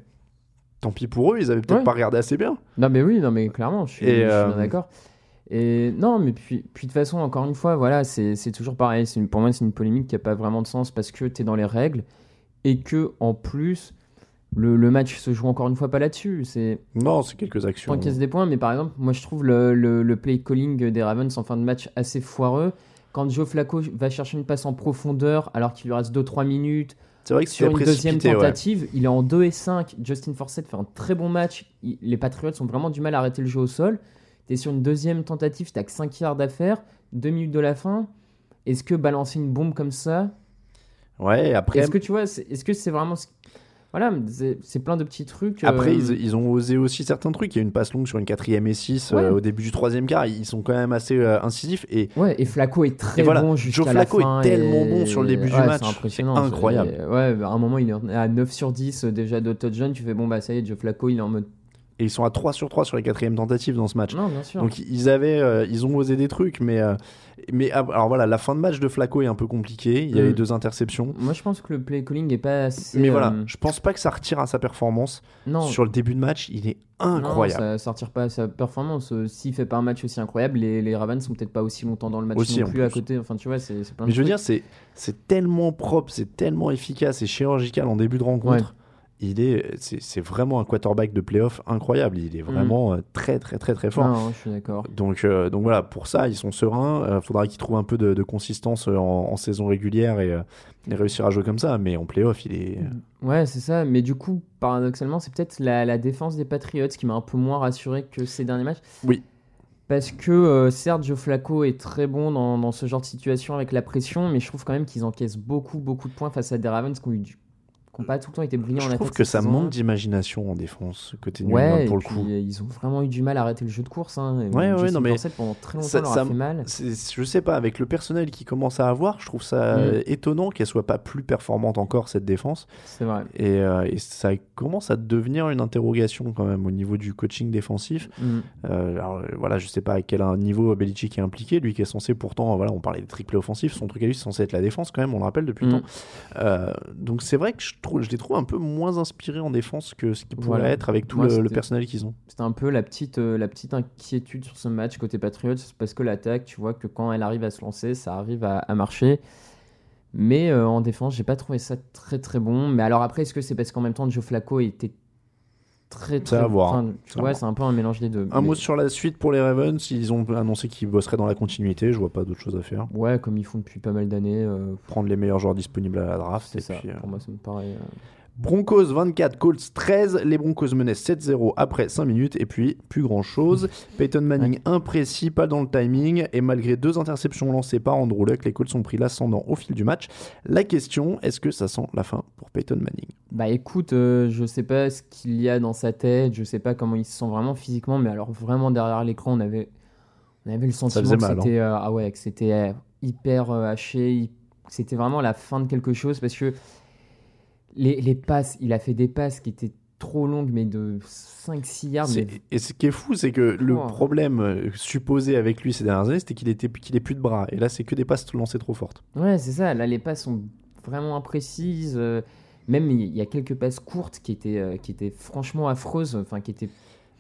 Tant pis pour eux, ils avaient peut-être Ouais. pas regardé assez bien. Non, mais oui, non, mais clairement, je suis, suis d'accord. Et non, mais puis, puis de toute façon, encore une fois, voilà, c'est toujours pareil. Une- Pour moi, c'est une polémique qui a pas vraiment de sens parce que tu es dans les règles et que, en plus, le, le match se joue encore une fois pas là-dessus. C'est Non, c'est quelques actions. encaisse des points, mais par exemple, moi je trouve le, le, le play calling des Ravens en fin de match assez foireux. Quand Joe Flacco va chercher une passe en profondeur alors qu'il lui reste 2-3 minutes, C'est vrai que sur une deuxième ouais. tentative, il est en 2 et 5. Justin Forsett fait un très bon match. Il- les Patriots ont vraiment du mal à arrêter le jeu au sol. Tu es sur une deuxième tentative, tu que 5 yards à faire, 2 minutes de la fin. Est-ce que balancer une bombe comme ça Ouais, après, Est-ce que tu vois, c'est- est-ce que c'est vraiment. Voilà, c'est plein de petits trucs. euh, après ils, ils ont osé aussi certains trucs. Il y a une passe longue sur une quatrième et 6 Ouais. au début du troisième quart. Ils sont quand même assez euh, incisifs. Et Ouais, et Flacco est très Et voilà, bon Joe jusqu'à la Flacco est fin. tellement et- bon sur le début du match, C'est impressionnant. incroyable. Ouais, à un moment, il est à 9 sur 10 euh, déjà de touchdown. Tu fais bon, bah ça y est, Joe Flacco, il est en mode. Et ils sont à 3 sur 3 sur les quatrièmes tentatives dans ce match. Non, bien sûr. Donc ils avaient, euh, ils ont osé des trucs, mais, euh, mais alors voilà, la fin de match de Flacco est un peu compliquée. Il y a Mm. les deux interceptions. Moi, je pense que le play calling est pas assez. Mais voilà, euh, je pense pas que ça retire à sa performance. non, Sur le début de match, il est non, incroyable. ça, ça retire pas à sa performance. Euh, S'il fait pas un match aussi incroyable, les, les Ravens sont peut-être pas aussi longtemps dans le match Aussi, non en plus, à plus. côté. Enfin, tu vois, c'est Mais je veux dire, c'est c'est tellement propre, c'est tellement efficace et chirurgical en début de rencontre. Il est, c'est vraiment un quarterback de playoff incroyable. Il est vraiment euh, très très très très fort. Mm. Non, je suis d'accord. Donc, euh, donc voilà, pour ça, ils sont sereins. Il faudra qu'ils trouvent un peu de, de consistance euh, en, en saison régulière et, euh, et réussir à jouer comme ça. Mais en playoff, il est. Ouais, c'est ça. Mais du coup, paradoxalement, c'est peut-être la, la défense des Patriots qui m'a un peu moins rassuré que ces derniers matchs. Oui. Parce que euh, certes, Joe Flacco est très bon dans, dans ce genre de situation avec la pression, mais je trouve quand même qu'ils encaissent beaucoup, beaucoup de points face à des Ravens qui ont eu du- qui n'ont pas tout le temps été brillants en Je attaque. trouve que ça manque d'imagination en défense côté New Ouais, England pour le coup. euh, ils ont vraiment eu du mal à arrêter le jeu de course. Hein. Ouais, ouais, non, mais pendant très longtemps, ça- leur ça- a fait mal. Je sais pas, avec le personnel qui commence à avoir, je trouve ça Mm. étonnant qu'elle soit pas plus performante encore cette défense. C'est vrai. Et, euh, et ça commence à devenir une interrogation quand même au niveau du coaching défensif. Mm. Euh, alors euh, voilà, je sais pas à quel niveau Belichick est impliqué, lui qui est censé pourtant, voilà, on parlait des triplés offensifs, son truc à lui c'est censé être la défense quand même, on le rappelle depuis le Mm. temps. Euh, donc c'est vrai que je, trouve, je les trouve un peu moins inspirés en défense que ce qu'ils pourraient Voilà. être avec tout Moi, le, personnel qu'ils ont. C'était un peu la petite, euh, la petite inquiétude sur ce match côté Patriots, parce que l'attaque, tu vois que quand elle arrive à se lancer, ça arrive à, à marcher. Mais euh, en défense, j'ai pas trouvé ça très très bon. Mais alors après, est-ce que c'est parce qu'en même temps, Joe Flacco était très très. à voir. tu C'est vois, un peu un mélange des deux. Un Mais- mot sur la suite pour les Ravens, ils ont annoncé qu'ils bosseraient dans la continuité, je vois pas d'autre chose à faire. Ouais, comme ils font depuis pas mal d'années. euh, Prendre les meilleurs joueurs disponibles à la draft. c'est ça. puis, euh, Pour moi, ça me paraît. Broncos 24, Colts 13. Les Broncos menaient 7-0 après 5 minutes. Et puis, plus grand chose. <laughs> Peyton Manning imprécis, pas dans le timing. Et malgré deux interceptions lancées par Andrew Luck, les Colts ont pris l'ascendant au fil du match. La question, est-ce que ça sent la fin pour Peyton Manning? Bah écoute, euh, je sais pas ce qu'il y a dans sa tête, je sais pas comment il se sent vraiment physiquement, mais alors vraiment derrière l'écran, on avait, on avait le sentiment que hein. c'était euh, ah ouais, que c'était euh, hyper euh, haché, c'était vraiment la fin de quelque chose parce que les, les passes, il a fait des passes qui étaient trop longues, mais de 5-6 yards. Mais... Et ce qui est fou, c'est que le problème euh, supposé avec lui ces dernières années, c'était qu'il était qu'il ait plus de bras. Et là, c'est que des passes lancées trop fortes. Ouais, c'est ça. Là, les passes sont vraiment imprécises. euh, même il y a quelques passes courtes qui étaient, euh, qui étaient franchement affreuses, enfin qui étaient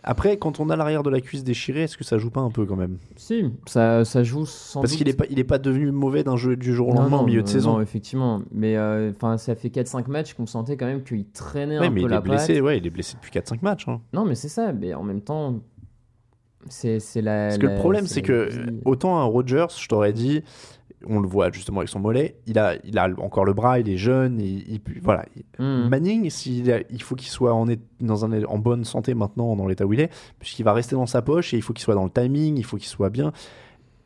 Après, quand on a l'arrière de la cuisse déchirée, est-ce que ça joue pas un peu quand même? Si, ça, ça joue sans Parce doute. qu'il est pas, il est pas devenu mauvais d'un jeu du jour au lendemain non, au milieu de euh, saison. Non, effectivement. Mais euh, enfin, ça fait 4-5 matchs qu'on sentait quand même qu'il traînait Ouais, un mais peu il la est blessé, patte. ouais, il est blessé depuis 4-5 matchs. hein. Non, mais c'est ça. Mais en même temps, c'est c'est la. Parce que le problème, c'est la que autant un Rogers, je t'aurais dit, on le voit justement avec son mollet, il a, il a encore le bras, il est jeune, il, il- voilà. Hmm. Manning, s'il a- il faut qu'il soit en, dans un, en bonne santé maintenant dans l'état où il est, puisqu'il va rester dans sa poche et il faut qu'il soit dans le timing, il faut qu'il soit bien.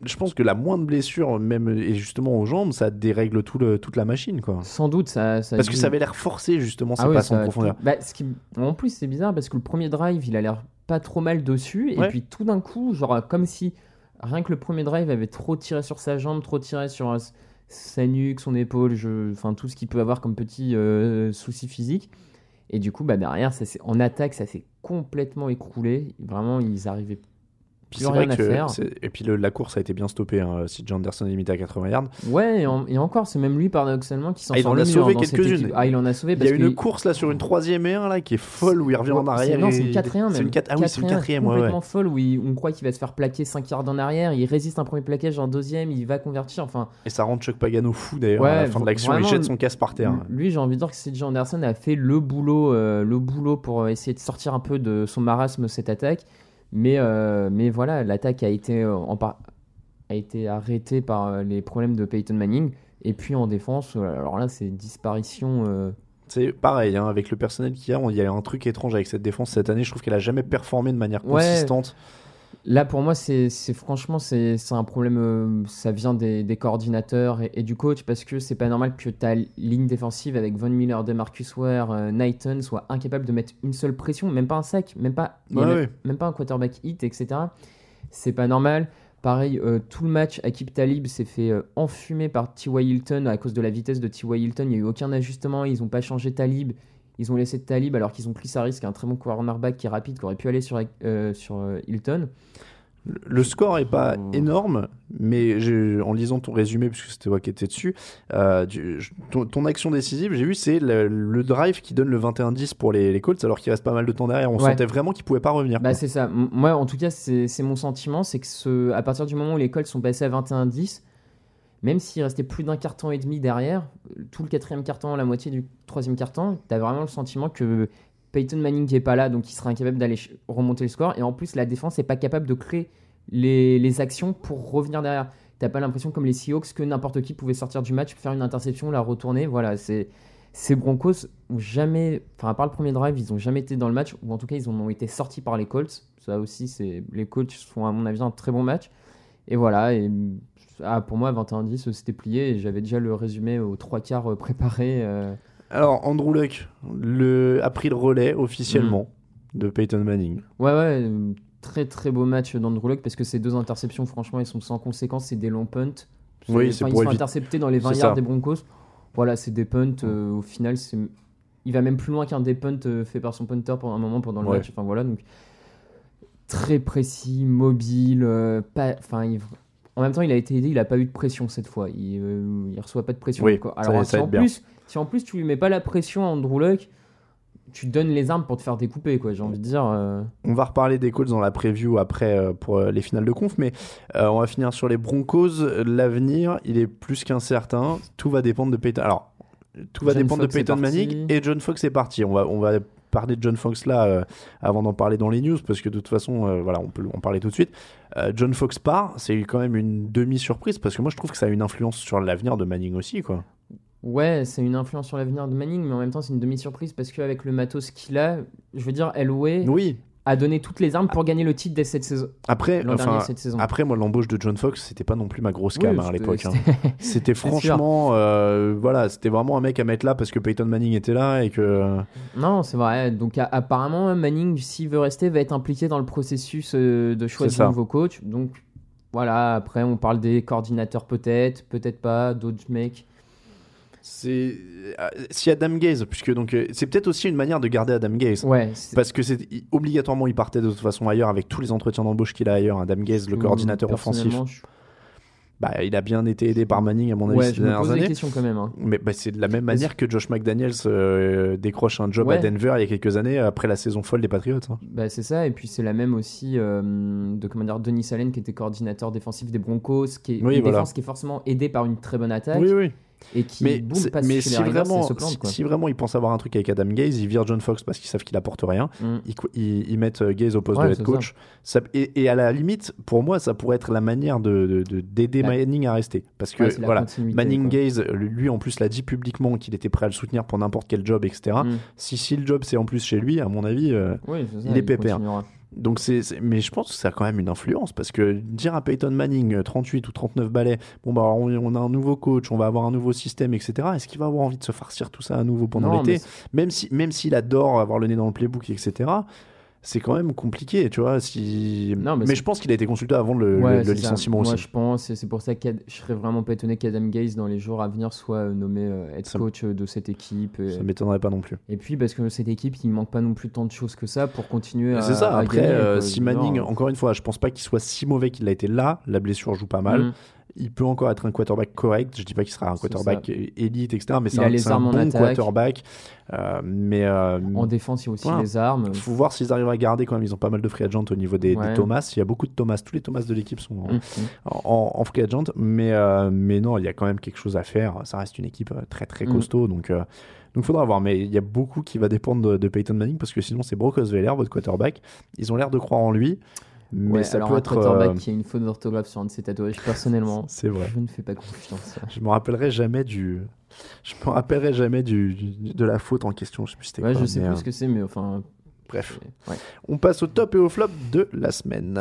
Je pense que la moindre blessure, même et justement aux jambes, ça dérègle tout le, toute la machine, quoi. Sans doute, ça. ça Parce que ça avait l'air forcé justement, Ah oui, ça en profondeur. tout- bah, ce qui... En plus, c'est bizarre parce que le premier drive, il a l'air pas trop mal dessus. Ouais. Et puis tout d'un coup, genre comme si rien que le premier drive avait trop tiré sur sa jambe, trop tiré sur euh, sa nuque, son épaule, je... enfin tout ce qu'il peut avoir comme petit euh, souci physique. Et du coup, bah, derrière, ça en attaque, ça s'est complètement écroulé. Vraiment, ils arrivaient Puis rien vrai à que faire. et puis le- la course a été bien stoppée. hein. Si John Anderson est limité à 80 yards, Ouais, et, en- et encore, c'est même lui, paradoxalement, qui s'en Ah, il sort en le a sauvé hein, quelques-unes. Ah, il en a sauvé il y a une course là sur une troisième et un là qui est folle où il revient en arrière. Non, c'est une 4 et 1 même. C'est une 4 Ah oui, c'est une 4 quatrième. ouais, ouais. complètement folle où il- on croit qu'il va se faire plaquer 5 yards en arrière. Il résiste un premier plaquage en deuxième. Il va convertir. Enfin, Et ça rend Chuck Pagano fou d'ailleurs Ouais, à la fin de l'action. Il jette son casse par terre. lui, j'ai envie de dire que CJ Anderson a fait le boulot, euh, le boulot pour essayer de sortir un peu de son marasme cette attaque. Mais, euh, mais voilà, l'attaque a été euh, en par- a été arrêtée par euh, les problèmes de Peyton Manning. Et puis en défense, alors là, c'est disparition. C'est pareil, hein, avec le personnel qu'il y a, il y a un truc étrange avec cette défense cette année. Je trouve qu'elle a jamais performé de manière Ouais. Là, pour moi, c'est franchement, c'est un problème. euh, ça vient des, des coordinateurs et, et du coach parce que c'est pas normal que ta ligne défensive avec Von Miller, DeMarcus Ware, euh, Knighton soit incapable de mettre une seule pression, même pas un sac, même pas, Ouais, même, même pas un quarterback hit, etc. C'est pas normal. Pareil, euh, tout le match, Akib Talib s'est fait enfumer par T.Y. Hilton à cause de la vitesse de T.Y. Hilton. Il n'y a eu aucun ajustement. Ils n'ont pas changé Talib. Ils ont laissé Talib alors qu'ils ont pris Saris, qui est un très bon cornerback qui est rapide, qui aurait pu aller sur, euh, sur euh, Hilton. Le score est pas énorme, mais en lisant ton résumé, puisque c'était moi qui étais dessus, euh, ton, ton action décisive, j'ai vu, c'est le, le drive qui donne le 21-10 pour les, les Colts, alors qu'il reste pas mal de temps derrière. On Ouais. sentait vraiment qu'ils pouvaient pas revenir. Bah c'est ça. Moi, en tout cas, c'est c'est mon sentiment, c'est que ce, à partir du moment où les Colts sont passés à 21-10, même s'il restait plus d'un carton et demi derrière, tout le quatrième carton, la moitié du troisième carton, t'as vraiment le sentiment que Peyton Manning qui est pas là, donc il sera incapable d'aller remonter le score, et en plus la défense est pas capable de créer les, actions pour revenir derrière. T'as pas l'impression comme les Seahawks que n'importe qui pouvait sortir du match, faire une interception, la retourner. Voilà, c'est ces Broncos ont jamais, enfin à part le premier drive, ils ont jamais été dans le match, ou en tout cas ils en ont été sortis par les Colts. Ça aussi, c'est les Colts font à mon avis un très bon match. Et voilà, ah, pour moi 21-10 c'était plié et j'avais déjà le résumé aux trois quarts euh, préparé. euh. Alors, Andrew Luck le, a pris le relais officiellement de Peyton Manning. Ouais, ouais, euh, très très beau match d'Andrew Luck parce que ces deux interceptions, franchement, elles sont sans conséquence, c'est des longs punts. Oui, c'est Enfin, pour ils sont interceptés dans les 20 C'est yards des Broncos. Voilà, c'est des punts. euh, au final, c'est il va même plus loin qu'un des punts euh, fait par son punter pendant un moment pendant le Ouais. match. Enfin voilà, donc très précis, mobile, euh, pas, enfin, il- en même temps, il a été aidé, il a pas eu de pression cette fois. Il, euh, il reçoit pas de pression. Oui, quoi. Alors ça si, en plus, si en plus tu lui mets pas la pression à Andrew Luck, tu te donnes les armes pour te faire découper, quoi. J'ai envie de dire. euh. On va reparler des Colts dans la preview après euh, pour euh, les finales de conf, mais euh, on va finir sur les Broncos. L'avenir, il est plus qu'incertain. Tout va dépendre de Peyton. Alors, tout va John dépendre Fox de Peyton. Manning et John Fox est parti. On va, on va parler de John Fox là euh, avant d'en parler dans les news parce que de toute façon, euh, voilà, on peut en parler tout de suite. Euh, John Fox part, c'est quand même une demi-surprise parce que moi je trouve que ça a une influence sur l'avenir de Manning aussi, quoi. Ouais, c'est une influence sur l'avenir de Manning, mais en même temps, c'est une demi-surprise parce qu'avec le matos qu'il a, je veux dire, Elway Oui. A donné toutes les armes pour gagner le titre dès cette saison. Après, enfin, dernier, cette saison. après moi l'embauche de John Fox, c'était pas non plus ma grosse Oui, cam hein, à l'époque. hein. c'était- <laughs> franchement, euh, voilà, c'était vraiment un mec à mettre là parce que Peyton Manning était là et que. Non, c'est vrai. Donc a- apparemment, Manning, s'il veut rester, va être impliqué dans le processus euh, de choix ça. nouveau coach. Donc voilà, après, on parle des coordinateurs peut-être, peut-être pas, d'autres mecs. C'est euh, si Adam Gaze, puisque donc euh, c'est peut-être aussi une manière de garder Adam Gaze. Ouais, Parce que c'est obligatoirement il partait de toute façon ailleurs avec tous les entretiens d'embauche qu'il a ailleurs. Adam Gaze, le coordinateur offensif, je- bah, il a bien été aidé par Manning à mon avis Ouais, ces je me dernières pose années. quand même. hein. Mais bah, c'est de la même manière que Josh McDaniels euh, décroche un job à. Denver il y a quelques années après la saison folle des Patriots. hein. Bah, c'est ça, et puis c'est la même aussi euh, de comment dire, Denis Allen qui était coordinateur défensif des Broncos, qui est Oui, une voilà. défense qui est forcément aidée par une très bonne attaque Oui, oui. Et qui Mais, passe mais si, vraiment, se plante. si, Quoi. si vraiment ils pensent avoir un truc avec Adam Gaze, ils virent John Fox parce qu'ils savent qu'il apporte rien. Mm. Ils, cou- ils- ils mettent euh, Gaze au poste Ouais, de head coach. Ça- et, et à la limite, pour moi, ça pourrait être la manière de de- de- d'aider Manning à rester. Parce que Ouais, voilà, Manning quoi. Gaze, lui en plus l'a dit publiquement qu'il était prêt à le soutenir pour n'importe quel job, etc. Mm. Si, si le job c'est en plus chez lui, à mon avis, euh, Oui, c'est ça, il est pépère. continuera. Donc c'est, mais je pense que ça a quand même une influence parce que dire à Peyton Manning euh, 38 ou 39 balais, bon bah on, on a un nouveau coach, on va avoir un nouveau système, etc. Est-ce qu'il va avoir envie de se farcir tout ça à nouveau pendant l'été Même si, même s'il adore avoir le nez dans le playbook, etc. C'est quand même compliqué, tu vois. Si... Non, mais je pense qu'il a été consulté avant le, Ouais, licenciement Moi, aussi. je pense, et c'est pour ça que je serais vraiment pas étonné qu'Adam Gaze, dans les jours à venir, soit euh, nommé euh, head coach euh, de cette équipe. Et, Ça m'étonnerait pas non plus. et puis, parce que cette équipe, il manque pas non plus tant de choses que ça pour continuer à. C'est ça. à Après, gagner, euh, si Manning, encore une fois, je pense pas qu'il soit si mauvais qu'il a été là. La blessure joue pas mal. Mm. Il peut encore être un quarterback correct. Je dis pas qu'il sera un quarterback élite, etc. Mais Il c'est a un, les c'est un armes en bon quarterback. Euh, mais euh, En défense, il y a aussi Voilà. les armes. faut voir s'ils arrivent à garder quand même. Ils ont pas mal de free agent au niveau des. Thomas. Il y a beaucoup de Thomas. Tous les Thomas de l'équipe sont en, Mm. en, en free agent. Mais, euh, mais non, il y a quand même quelque chose à faire. Ça reste une équipe très très Mm. costaud. Donc. euh, donc faudra voir, mais il y a beaucoup qui va dépendre de, de Peyton Manning parce que sinon c'est Brock Osweiler, votre quarterback. Ils ont l'air de croire en lui. Mais Ouais, ça alors peut un être. quarterback euh, qui a une faute d'orthographe sur un de ses tatouages, personnellement, <laughs> C'est vrai. je ne fais pas confiance. Je me rappellerai jamais du. Je me rappellerai jamais du, du- de la faute en question. Je sais plus c'était Ouais, quoi, je sais plus euh, ce que c'est, mais enfin. Bref. On passe au top et au flop de la semaine.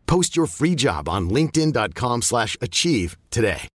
Post your free job on linkedin.com/achieve slash achieve today.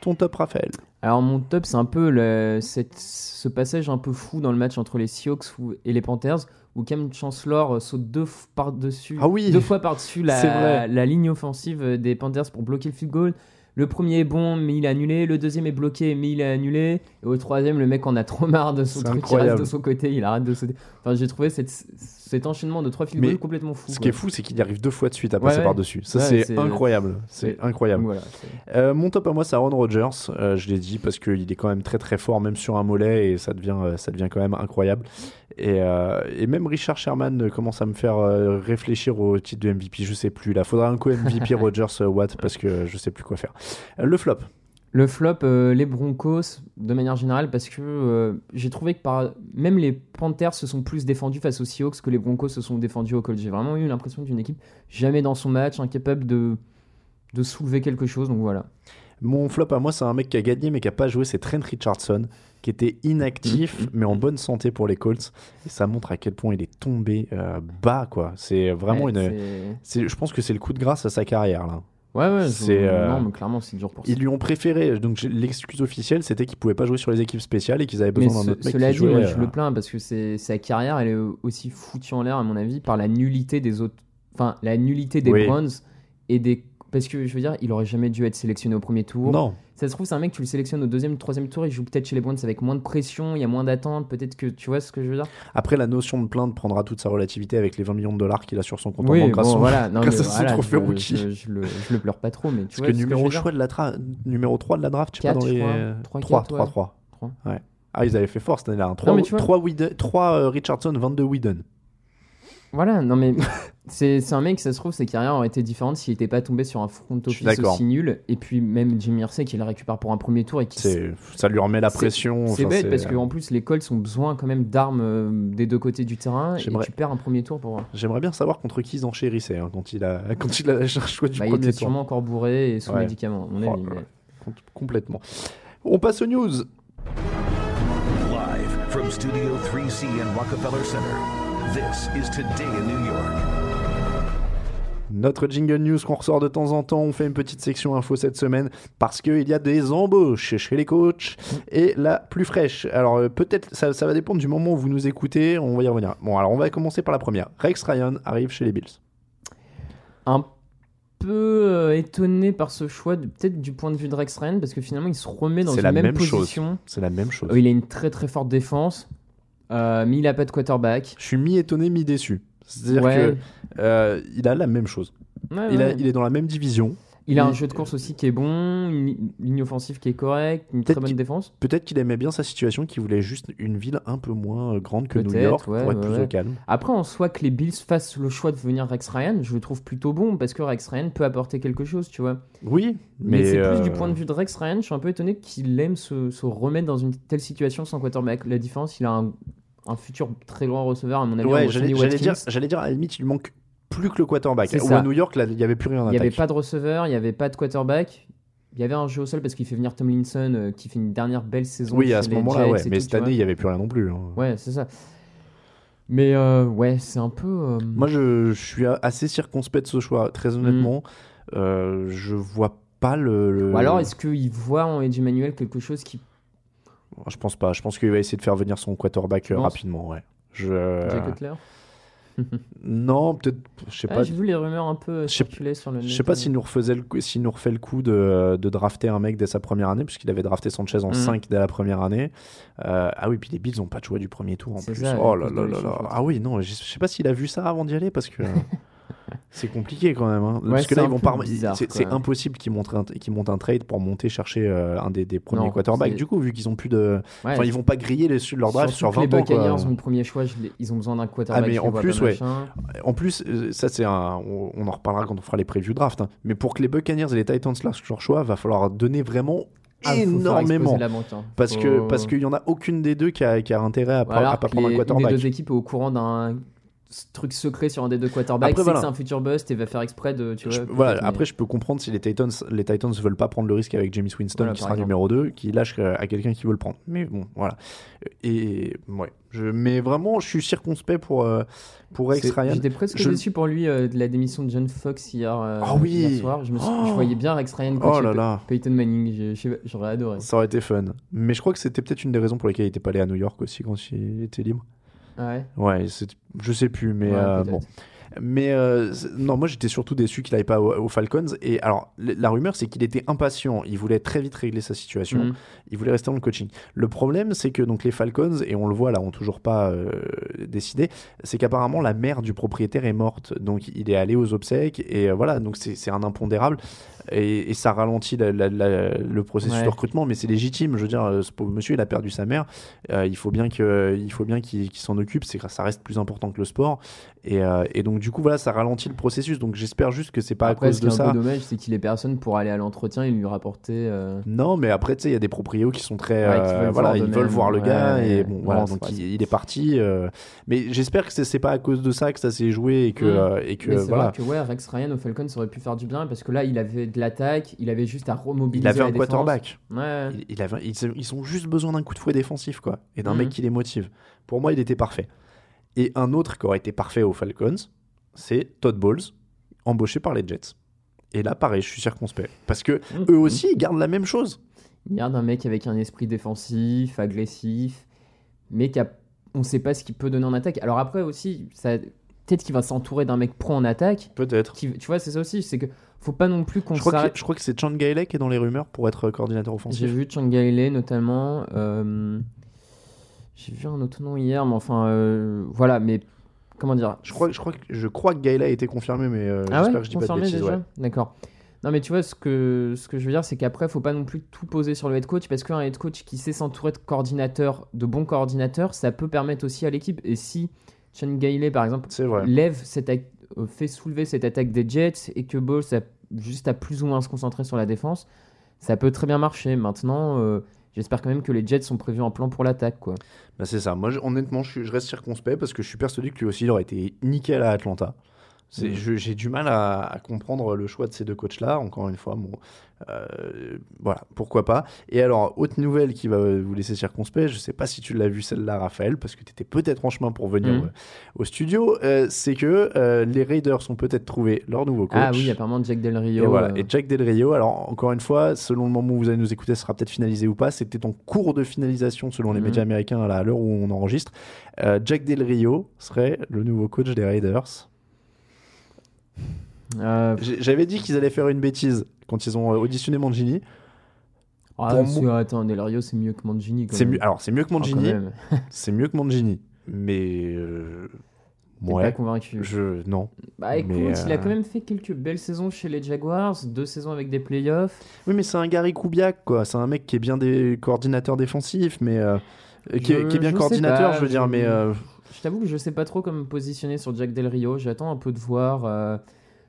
Ton top, Raphaël. Alors mon top, c'est un peu le- cette- ce passage un peu fou dans le match entre les Seahawks et les Panthers, où Cam Chancellor saute deux, f- par-dessus, Ah oui. deux fois par-dessus C'est la, la ligne offensive des Panthers pour bloquer le field goal. Le premier est bon, mais il est annulé. Le deuxième est bloqué, mais il est annulé. Et au troisième, le mec en a trop marre de son truc, il reste de son côté, il arrête de sauter. Enfin, j'ai trouvé cette- cet enchaînement de trois goals complètement fou. Ce quoi. qui est fou, c'est qu'il y arrive deux fois de suite à passer ouais. par-dessus. Ça, Ouais, c'est incroyable. C'est incroyable. Voilà, Euh, mon top à moi, c'est Aaron Rodgers. Euh, je l'ai dit parce qu'il est quand même très très fort, même sur un mollet, et ça devient, euh, ça devient quand même incroyable. Et, euh, et même Richard Sherman commence à me faire réfléchir au titre de MVP. Je sais plus. Là, faudra un co-MVP <laughs> Rodgers Watt parce que je sais plus quoi faire. Le flop. Le flop, euh, les Broncos, de manière générale, parce que euh, j'ai trouvé que par... même les Panthers se sont plus défendus face aux Seahawks que les Broncos se sont défendus au Colts. J'ai vraiment eu l'impression d'une équipe jamais dans son match, incapable de, de soulever quelque chose. Donc voilà. Mon flop à moi, c'est un mec qui a gagné mais qui a pas joué. C'est Trent Richardson, qui était inactif Mhm. mais en bonne santé pour les Colts. Et ça montre à quel point il est tombé euh, bas, quoi. C'est vraiment Ouais, une. Je pense que c'est le coup de grâce à sa carrière là. Ouais, ouais, C'est, euh, non, mais clairement, c'est dur pour ça. Ils lui ont préféré. Donc l'excuse officielle, c'était qu'il pouvait pas jouer sur les équipes spéciales et qu'ils avaient besoin d'un autre mec cela qui dit, jouait. moi, je euh, le plains parce que sa carrière, elle est aussi foutue en l'air, à mon avis, par la nullité des autres. Enfin, la nullité des Oui. Browns et des. Parce que je veux dire, il aurait jamais dû être sélectionné au premier tour. Non, Ça se trouve, c'est un mec, tu le sélectionnes au deuxième, troisième tour, il joue peut-être chez les Browns avec moins de pression, il y a moins d'attente, peut-être que tu vois ce que je veux dire? Après la notion de plainte prendra toute sa relativité avec les 20 millions de dollars qu'il a sur son compte en Oui, banque grâce, bon, voilà, non, <laughs> grâce à voilà, trophée je, rookie. je, je le, je le pleure pas trop, mais tu Parce vois que numéro, choix de la tra- numéro 3 de la draft, je sais pas dans les. crois. euh, Trois, 3, quatre, 3, ouais. 3. Trois. Ouais. Ah, ils avaient fait fort cette année-là. 3, mais tu vois- 3, Richardson, 22 Whedon. Voilà, non mais <laughs> c'est un mec, ça se trouve, sa carrière aurait été différente s'il n'était pas tombé sur un front office aussi nul. Et puis même Jimmy Irsay qui le récupère pour un premier tour et qui Ça lui remet la pression. C'est enfin, bête parce qu'en plus les Colts ont besoin quand même d'armes euh, des deux côtés du terrain et tu perds un premier tour pour. J'aimerais bien savoir contre qui ils enchérissaient hein, quand il a <laughs> quand il a le choix du Bah, il premier était tour. sûrement encore bourré et sous Ouais. médicaments, à mon Oh avis. là mais- là. Com- Complètement. On passe aux news. Live from Studio 3C in Rockefeller Center, this is Today in New York. Notre jingle news qu'on ressort de temps en temps, on fait une petite section info cette semaine parce qu'il y a des embauches chez les coachs et la plus fraîche. Alors euh, peut-être ça, ça va dépendre du moment où vous nous écoutez, on va y revenir. Bon alors on va commencer par la première. Rex Ryan arrive chez les Bills. Un peu euh, étonné par ce choix, de- peut-être du point de vue de Rex Ryan, parce que finalement il se remet dans une la même, même position. C'est la même chose. Euh, il a une très très forte défense, mais il a pas de quarterback. Je suis mi-étonné, mi-déçu. C'est-à-dire Ouais. que euh, il a la même chose. Ouais, Il, a- ouais. il est dans la même division. Il a un jeu de course aussi qui est bon, une li- ligne offensive qui est correcte, une très bonne défense. Peut-être qu'il aimait bien sa situation, qu'il voulait juste une ville un peu moins euh, grande que New York ouais, pour être ouais, plus ouais. au calme. Après, en soi, que les Bills fassent le choix de venir Rex Ryan, je le trouve plutôt bon parce que Rex Ryan peut apporter quelque chose, tu vois. Oui, Mais, mais, c'est euh, plus du point de vue de Rex Ryan. Je suis un peu étonné qu'il aime se, se remettre dans une telle situation sans quarterback. La différence, il a un, un futur très grand receveur, à mon avis. Ouais, j'allais dire, à la limite, il lui manque plus que le quarterback. Ou ça. à New York, il n'y avait plus rien en Il n'y avait pas de receveur, il n'y avait pas de quarterback. Il y avait un jeu au sol parce qu'il fait venir Tomlinson euh, qui fait une dernière belle saison. Oui, à ce moment-là, ouais. Mais tout, cette année, il n'y avait plus rien non plus. hein. Ouais, c'est ça. Mais euh, ouais, c'est un peu. euh, Moi, je, je suis assez circonspect de ce choix. Très Mm. honnêtement, euh, je vois pas le. le- Ou alors, est-ce qu'il voit en Eddie Manuel quelque chose qui. Je pense pas. Je pense qu'il va essayer de faire venir son quarterback euh, rapidement. Ouais. Je... Jay Cutler? <laughs> Non, peut-être. Je sais Ah, pas. J'ai vu les rumeurs un peu Je sais- circuler sur le. Je sais pas s'il nous, refaisait le coup- s'il nous refait le coup de, de drafter un mec dès sa première année, puisqu'il avait drafté Sanchez en Mhm. 5 dès la première année. Euh, ah oui, puis les Bills n'ont pas de choix du premier tour en plus. ça, oh là là là là. Ah oui, non, je sais pas s'il a vu ça avant d'y aller, parce que <laughs> c'est compliqué quand même. hein. parce que là, ils vont pas. C'est impossible qu'ils montent, un, montent un trade pour monter chercher euh, un des, des premiers Non, quarterbacks, du coup, vu qu'ils ont plus de. Ouais, Enfin, ils vont pas griller les, leur draft sur Surtout 20 que ans. les. Buccaneers ont le premier choix, ils ont besoin d'un quarterback. Ah mais en les plus ouais. En plus ça c'est un on, en reparlera quand on fera les previews draft hein. mais pour que les Buccaneers et les Titans lâchent leur choix va falloir donner vraiment Ah, énormément banque, hein. parce Faut- que parce qu'il y en a aucune des deux qui a, qui a intérêt à, Ou pas- à prendre les- un quarterback. deux équipes est au courant d'un truc secret sur un des deux quarterbacks, Après, voilà. c'est un futur bust et va faire exprès de. Tu Je- voilà, mais- après je peux comprendre si les Titans les Titans veulent pas prendre le risque avec James Winston Voilà, qui sera exemple. numéro 2 qui lâche à quelqu'un qui veut le prendre. Mais bon, voilà. Et ouais, je mais vraiment je suis circonspect pour euh, pour Rex Ryan. J'étais presque Je- déçu pour lui euh, de la démission de John Fox hier, euh, Ah oui. hier soir. Je, me suis- je Oh. voyais bien Rex Ryan Oh coacher là Pe- là. Peyton Manning. J'aurais adoré. Ça aurait été fun. Mais je crois que c'était peut-être une des raisons pour lesquelles il était pas allé à New York aussi quand il était libre. Ouais. Ouais, je sais plus, mais Ouais, euh, bon. Mais euh, non, moi j'étais surtout déçu qu'il n'aille pas au- aux Falcons. Et alors, la rumeur, c'est qu'il était impatient. Il voulait très vite régler sa situation. Mhm. Il voulait rester dans le coaching. Le problème, c'est que donc les Falcons, et on le voit là, ont toujours pas euh, décidé, c'est qu'apparemment la mère du propriétaire est morte. Donc il est allé aux obsèques. Et euh, voilà, donc c'est un impondérable. Et, et ça ralentit la- la- la- le processus Ouais. de recrutement, mais c'est légitime. Je veux dire, euh, ce pauvre monsieur, il a perdu sa mère. Euh, il faut bien qu'il qu'il s'en occupe. C'est ça reste plus important que le sport. Et, euh, et donc du coup, voilà, ça ralentit le processus. Donc j'espère juste que c'est pas Après, à cause ce qui de est un ça. peu dommage, c'est qu'il est personne pour aller à l'entretien et lui rapporter. euh, Non, mais après, tu sais, il y a des proprios qui sont très. Ouais, qui euh, voilà, ils veulent voir le gars. Ouais, et bon, voilà, donc il, il est parti. mais j'espère que c'est pas à cause de ça que ça s'est joué et que. Mm. et que Mais voilà. vrai que ouais, Rex Ryan au Falcons aurait pu faire du bien parce que là, il avait de l'attaque, il avait juste à remobiliser. Il avait la un défense. quarterback. Ouais. Il, il avait, ils, ils ont juste besoin d'un coup de fouet défensif, quoi. Et d'un Mhm. mec qui les motive. Pour moi, il était parfait. Et un autre qui aurait été parfait aux Falcons, c'est Todd Bowles, embauché par les Jets. Et là, pareil, je suis circonspect. Parce que Mhm. eux aussi, ils gardent la même chose. Il garde un mec avec un esprit défensif, agressif, mais qui a... on sait pas ce qu'il peut donner en attaque. Alors après aussi, ça... peut-être qu'il va s'entourer d'un mec pro en attaque. Peut-être. Qui... Tu vois, c'est ça aussi, c'est que faut pas non plus qu'on Je crois, s'arrête. que, je crois que c'est Chan Gailey qui est dans les rumeurs pour être coordinateur J'ai offensif. vu Changaile notamment. euh, J'ai vu un autre nom hier, mais enfin, euh, voilà, mais comment dire Je crois, je crois, que, je crois que a été confirmé, mais euh, Ah j'espère ouais, que je dis pas de bêtises. déjà ouais. D'accord. Non mais tu vois ce que ce que je veux dire c'est qu'après faut pas non plus tout poser sur le head coach parce qu'un head coach qui sait s'entourer de coordinateurs de bons coordinateurs ça peut permettre aussi à l'équipe et si Sean Gailey par exemple lève cette euh, fait soulever cette attaque des Jets et que Ball ça juste à plus ou moins se concentrer sur la défense ça peut très bien marcher maintenant euh, j'espère quand même que les Jets sont prévus en plan pour l'attaque quoi Bah, c'est ça. Moi, honnêtement, je, je reste circonspect parce que je suis persuadé que lui aussi, il aurait été nickel à Atlanta. C'est- Mm. je- J'ai du mal à, à comprendre le choix de ces deux coachs-là. Encore une fois, bon, euh, voilà, pourquoi pas. Et alors, autre nouvelle qui va vous laisser circonspect, je sais pas si tu l'as vu celle-là, Raphaël, parce que tu étais peut-être en chemin pour venir Mm. euh, au studio, euh, c'est que euh, les Raiders ont peut-être trouvé leur nouveau coach. ah oui apparemment Jack Del Rio Et voilà. Et Jack Del Rio, alors encore une fois, selon le moment où vous allez nous écouter, ce sera peut-être finalisé ou pas. C'était en cours de finalisation selon les Mhm. médias américains à l'heure où on enregistre. Jack Del Rio serait le nouveau coach des Raiders. Euh, J'avais dit qu'ils allaient faire une bêtise quand ils ont euh, auditionné Mangini. ah, c'est- moi- attends Del Rio c'est mieux que Mangini quand C'est même. mieux. Alors c'est mieux que Ah, Mangini. même. <laughs> c'est mieux que Mangini. Mais euh, Ouais. pas convaincu Je non. Bah écoute, Mais, il a euh, quand même fait quelques belles saisons chez les Jaguars, deux saisons avec des playoffs. Oui, mais c'est un Gary Kubiak, quoi. C'est un mec qui est bien des coordinateurs défensifs, mais euh, qui, est, Je- qui est bien je coordinateur, pas, je veux dire, je- mais euh, Je t'avoue que je sais pas trop comment me positionner sur Jack Del Rio. J'attends un peu de voir. euh,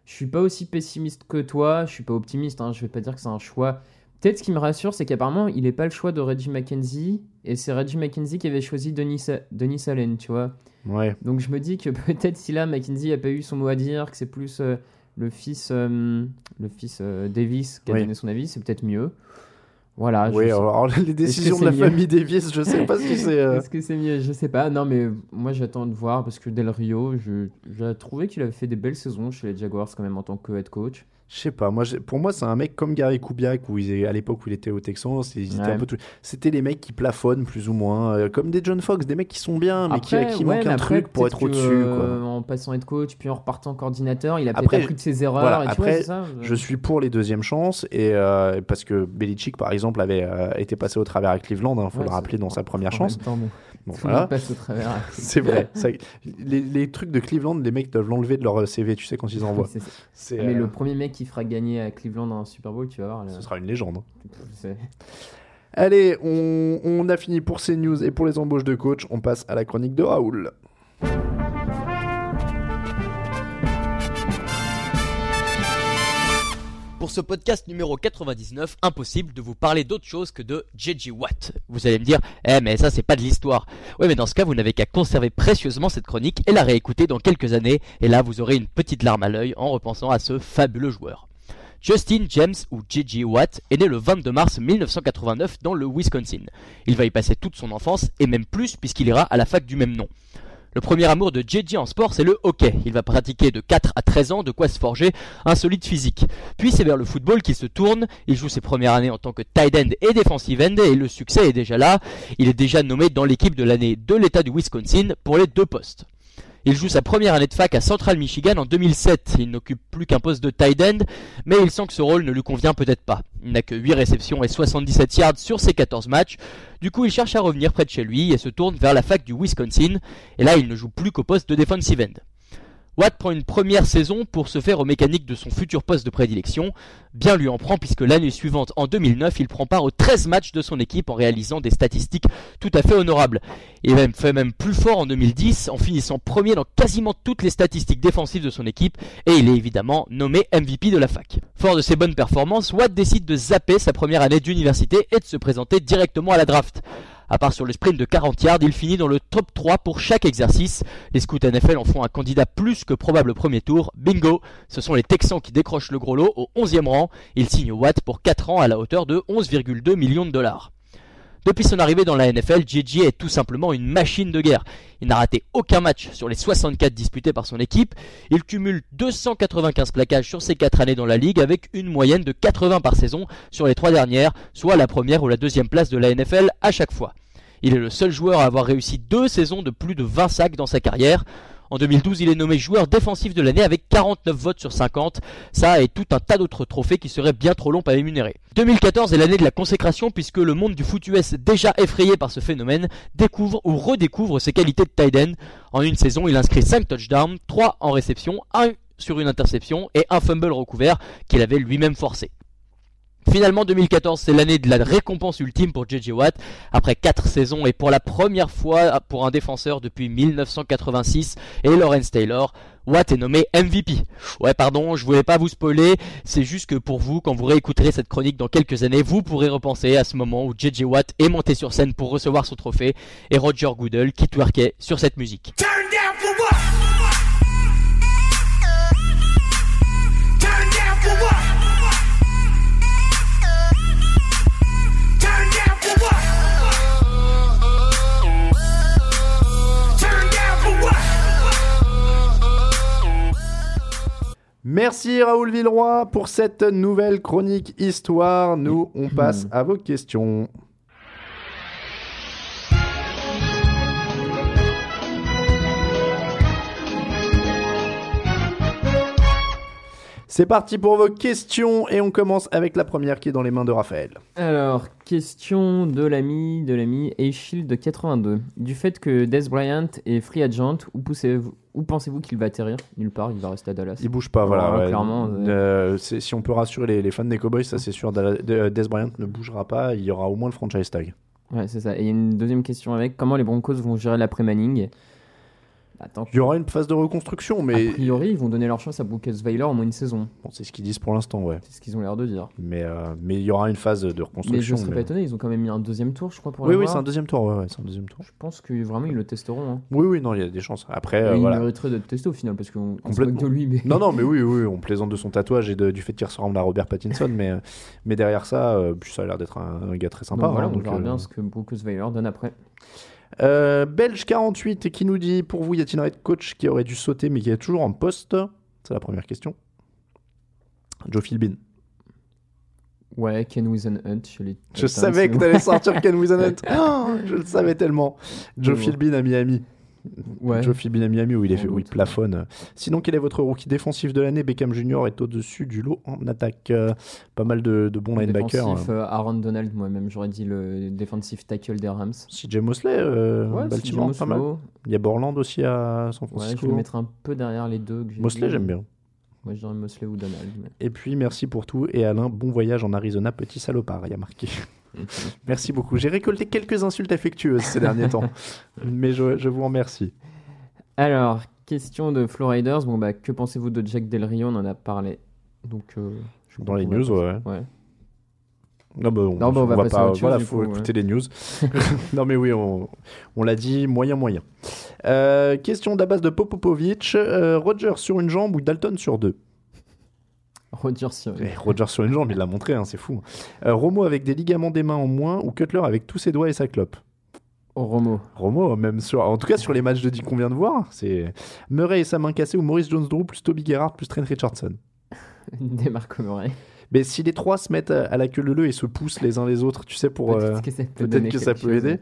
Je suis pas aussi pessimiste que toi. Je suis pas optimiste. Hein. Je vais pas dire que c'est un choix. Peut-être ce qui me rassure, c'est qu'apparemment, il est pas le choix de Reggie McKenzie. Et c'est Reggie McKenzie qui avait choisi Denis, Sa- Denis Allen, tu vois. ouais. Donc je me dis que <laughs> peut-être si là, McKenzie a pas eu son mot à dire, que c'est plus euh, le fils, euh, le fils euh, Davis qui a donné son avis, c'est peut-être mieux. Voilà. je Oui, sais- alors les décisions de la famille Davis, je sais pas si c'est. euh, Est-ce que c'est mieux? Je sais pas. Non, mais moi j'attends de voir parce que Del Rio, je- j'ai trouvé qu'il avait fait des belles saisons chez les Jaguars quand même en tant que head coach. Je sais pas, moi, pour moi, c'est un mec comme Gary Kubiak, où il à l'époque où il était au Texans, Ouais. c'était les mecs qui plafonnent plus ou moins, euh, comme des John Fox, des mecs qui sont bien, mais qui, Après, qui ouais, manquent mais un après, truc pour être au-dessus. euh, en passant head coach, puis en repartant coordinateur, il a peut-être appris de ses erreurs. Voilà, et tu vois, après, ça, je suis pour les deuxièmes chances, et, euh, parce que Belichick, par exemple, avait été passé au travers à Cleveland, il faut Ouais, le rappeler dans sa première chance. temps, Bon, tout le voilà. monde passe au travers. <laughs> C'est vrai. <laughs> ça- les, les trucs de Cleveland, les mecs doivent l'enlever de leur CV, tu sais, quand ils envoient. Ah, Mais euh, le premier mec qui fera gagner à Cleveland un Super Bowl, tu vas voir. là. Ce sera une légende. hein. Allez, on, on a fini pour ces news et pour les embauches de coach. On passe à la chronique de Raoul. Pour ce podcast numéro 99, impossible de vous parler d'autre chose que de JJ Watt. Vous allez me dire, eh mais ça c'est pas de l'histoire. Ouais mais dans ce cas vous n'avez qu'à conserver précieusement cette chronique et la réécouter dans quelques années et là vous aurez une petite larme à l'œil en repensant à ce fabuleux joueur. Justin James ou JJ Watt est né le 22 mars 1989 dans le Wisconsin. Il va y passer toute son enfance et même plus puisqu'il ira à la fac du même nom. Le premier amour de JJ en sport, c'est le hockey. Il va pratiquer de 4 à 13 ans, de quoi se forger un solide physique. Puis c'est vers le football qu'il se tourne. Il joue ses premières années en tant que tight end et defensive end et le succès est déjà là. Il est déjà nommé dans l'équipe de l'année de l'État du Wisconsin pour les deux postes. Il joue sa première année de fac à Central Michigan en 2007. Il n'occupe plus qu'un poste de tight end, mais il sent que ce rôle ne lui convient peut-être pas. Il n'a que 8 réceptions et 77 yards sur ses 14 matchs. Du coup, il cherche à revenir près de chez lui et se tourne vers la fac du Wisconsin. Et là, il ne joue plus qu'au poste de defensive end. Watt prend une première saison pour se faire aux mécaniques de son futur poste de prédilection. Bien lui en prend puisque l'année suivante, en 2009, il prend part aux 13 matchs de son équipe en réalisant des statistiques tout à fait honorables. Il même fait même plus fort en 2010 en finissant premier dans quasiment toutes les statistiques défensives de son équipe et il est évidemment nommé MVP de la fac. Fort de ses bonnes performances, Watt décide de zapper sa première année d'université et de se présenter directement à la draft. À part sur le sprint de 40 yards, il finit dans le top 3 pour chaque exercice. Les scouts NFL en font un candidat plus que probable au premier tour. Bingo Ce sont les Texans qui décrochent le gros lot au 11e rang. Il signe Watt pour 4 ans à la hauteur de 11,2 millions de dollars. Depuis son arrivée dans la NFL, JJ est tout simplement une machine de guerre. Il n'a raté aucun match sur les 64 disputés par son équipe. Il cumule 295 plaquages sur ses 4 années dans la ligue avec une moyenne de 80 par saison sur les 3 dernières, soit la première ou la deuxième place de la NFL à chaque fois. Il est le seul joueur à avoir réussi deux saisons de plus de 20 sacs dans sa carrière. En 2012, il est nommé joueur défensif de l'année avec 49 votes sur 50. Ça et tout un tas d'autres trophées qui seraient bien trop longs à énumérer. 2014 est l'année de la consécration puisque le monde du foot US, déjà effrayé par ce phénomène, découvre ou redécouvre ses qualités de tight end. En une saison, il inscrit 5 touchdowns, 3 en réception, 1 sur une interception et un fumble recouvert qu'il avait lui-même forcé. Finalement, 2014, c'est l'année de la récompense ultime pour JJ Watt. Après 4 saisons et pour la première fois pour un défenseur depuis 1986 et Lawrence Taylor, Watt est nommé MVP. Ouais, pardon, je voulais pas vous spoiler, c'est juste que pour vous, quand vous réécouterez cette chronique dans quelques années, vous pourrez repenser à ce moment où JJ Watt est monté sur scène pour recevoir son trophée et Roger Goodell qui twerkait sur cette musique. Turn down for what? Merci Raoul Villeroy pour cette nouvelle chronique histoire. Nous, on passe à vos questions. C'est parti pour vos questions et on commence avec la première qui est dans les mains de Raphaël. Alors, question de l'ami, de l'ami A-Shield de 82. Du fait que Des Bryant est free agent, où, pensez-vous qu'il va atterrir? Nulle part, il va rester à Dallas. Il bouge pas, voilà. Ouais. clairement. Euh, si on peut rassurer les, les fans des Cowboys, ça c'est sûr. De- Des Bryant ne bougera pas, il y aura au moins le franchise tag. Ouais, c'est ça. Et il y a une deuxième question avec comment les Broncos vont gérer Il y aura une phase de reconstruction, mais a priori, ils vont donner leur chance à Brooke Weiler au moins une saison. bon, c'est ce qu'ils disent pour l'instant, ouais. C'est ce qu'ils ont l'air de dire. Mais euh, mais il y aura une phase de Mais je reconstruction. serais mais- pas étonné, ils ont quand même mis un deuxième tour, je crois, pour Oui, oui, c'est un deuxième tour. Ouais, ouais, c'est un deuxième tour. Je pense que vraiment ils le testeront. Hein. Oui, oui, non, il y a des chances. Après, euh, il voilà. mériterait d'être testé au final parce qu'on Complètement. de lui. Mais... Non, non, mais oui, <laughs> oui, on plaisante de son tatouage et de- du fait qu'il ressemble à Robert Pattinson, mais, mais derrière ça, euh, ça a l'air d'être un, un gars très sympa. Voilà, hein, on donc, verra euh, bien ce que Brooke Weiler donne après. Euh, Belge 48 qui nous dit Pour vous, y a-t-il un head coach qui aurait dû sauter mais qui est toujours en poste? C'est la première question. Joe Philbin. Ouais, Ken Wisenhunt. Je Titans, savais que t'allais sortir Ken Wisenhunt. Oh, <laughs> je le savais tellement. Joe. Philbin à Miami. Ouais. Joe Philbin à Miami où il, est où il plafonne. Sinon, quel est votre rookie défensif de l'année? Beckham Jr. est au-dessus du lot en attaque. Euh, pas mal de, de bons linebackers. Défensif, hein. euh, Aaron Donald, moi-même, j'aurais dit le defensive tackle des Rams. CJ Mosley, euh, Ouais, Baltimore, pas mal. Il y a Borland aussi à San Ouais, je Francisco. vais le mettre un peu derrière les deux. Mosley, j'aime bien. Moi, je dirais Mosley ou Donald. mais- Et puis merci pour tout. Et Alain, bon voyage en Arizona, petit salopard, il y a marqué. <laughs> <laughs> merci beaucoup. J'ai récolté quelques insultes affectueuses ces derniers temps. <laughs> Mais je, je vous remercie. Alors, question de Floriders. Bon, bah, que pensez-vous de Jack Del Rio? On en a parlé. Donc, euh, je Dans les va news, ouais. ouais. Non, bah, on, Non, bah, on va à pas. chose, voilà, faut coup, écouter ouais. les news. <laughs> non, mais oui, on, on l'a dit, moyen, moyen. Euh, question d'Abbas de Popovic. Euh, Roger sur une jambe ou Dalton sur deux? Roger sur Roger sur une jambe, il l'a montré, hein, c'est fou. Euh, Romo avec des ligaments des mains en moins ou Cutler avec tous ses doigts et sa clope Romo. Romo, même sur, en tout cas sur les matchs de 10 qu'on vient de voir, c'est Murray et sa main cassée ou Maurice Jones-Drew plus Toby Gerrard plus Trent Richardson. <laughs> Des Marco Murray. Mais si les trois se mettent à, la queue leu et se poussent les uns les autres, tu sais, pour. Peut-être euh, que ça peut que ça aider.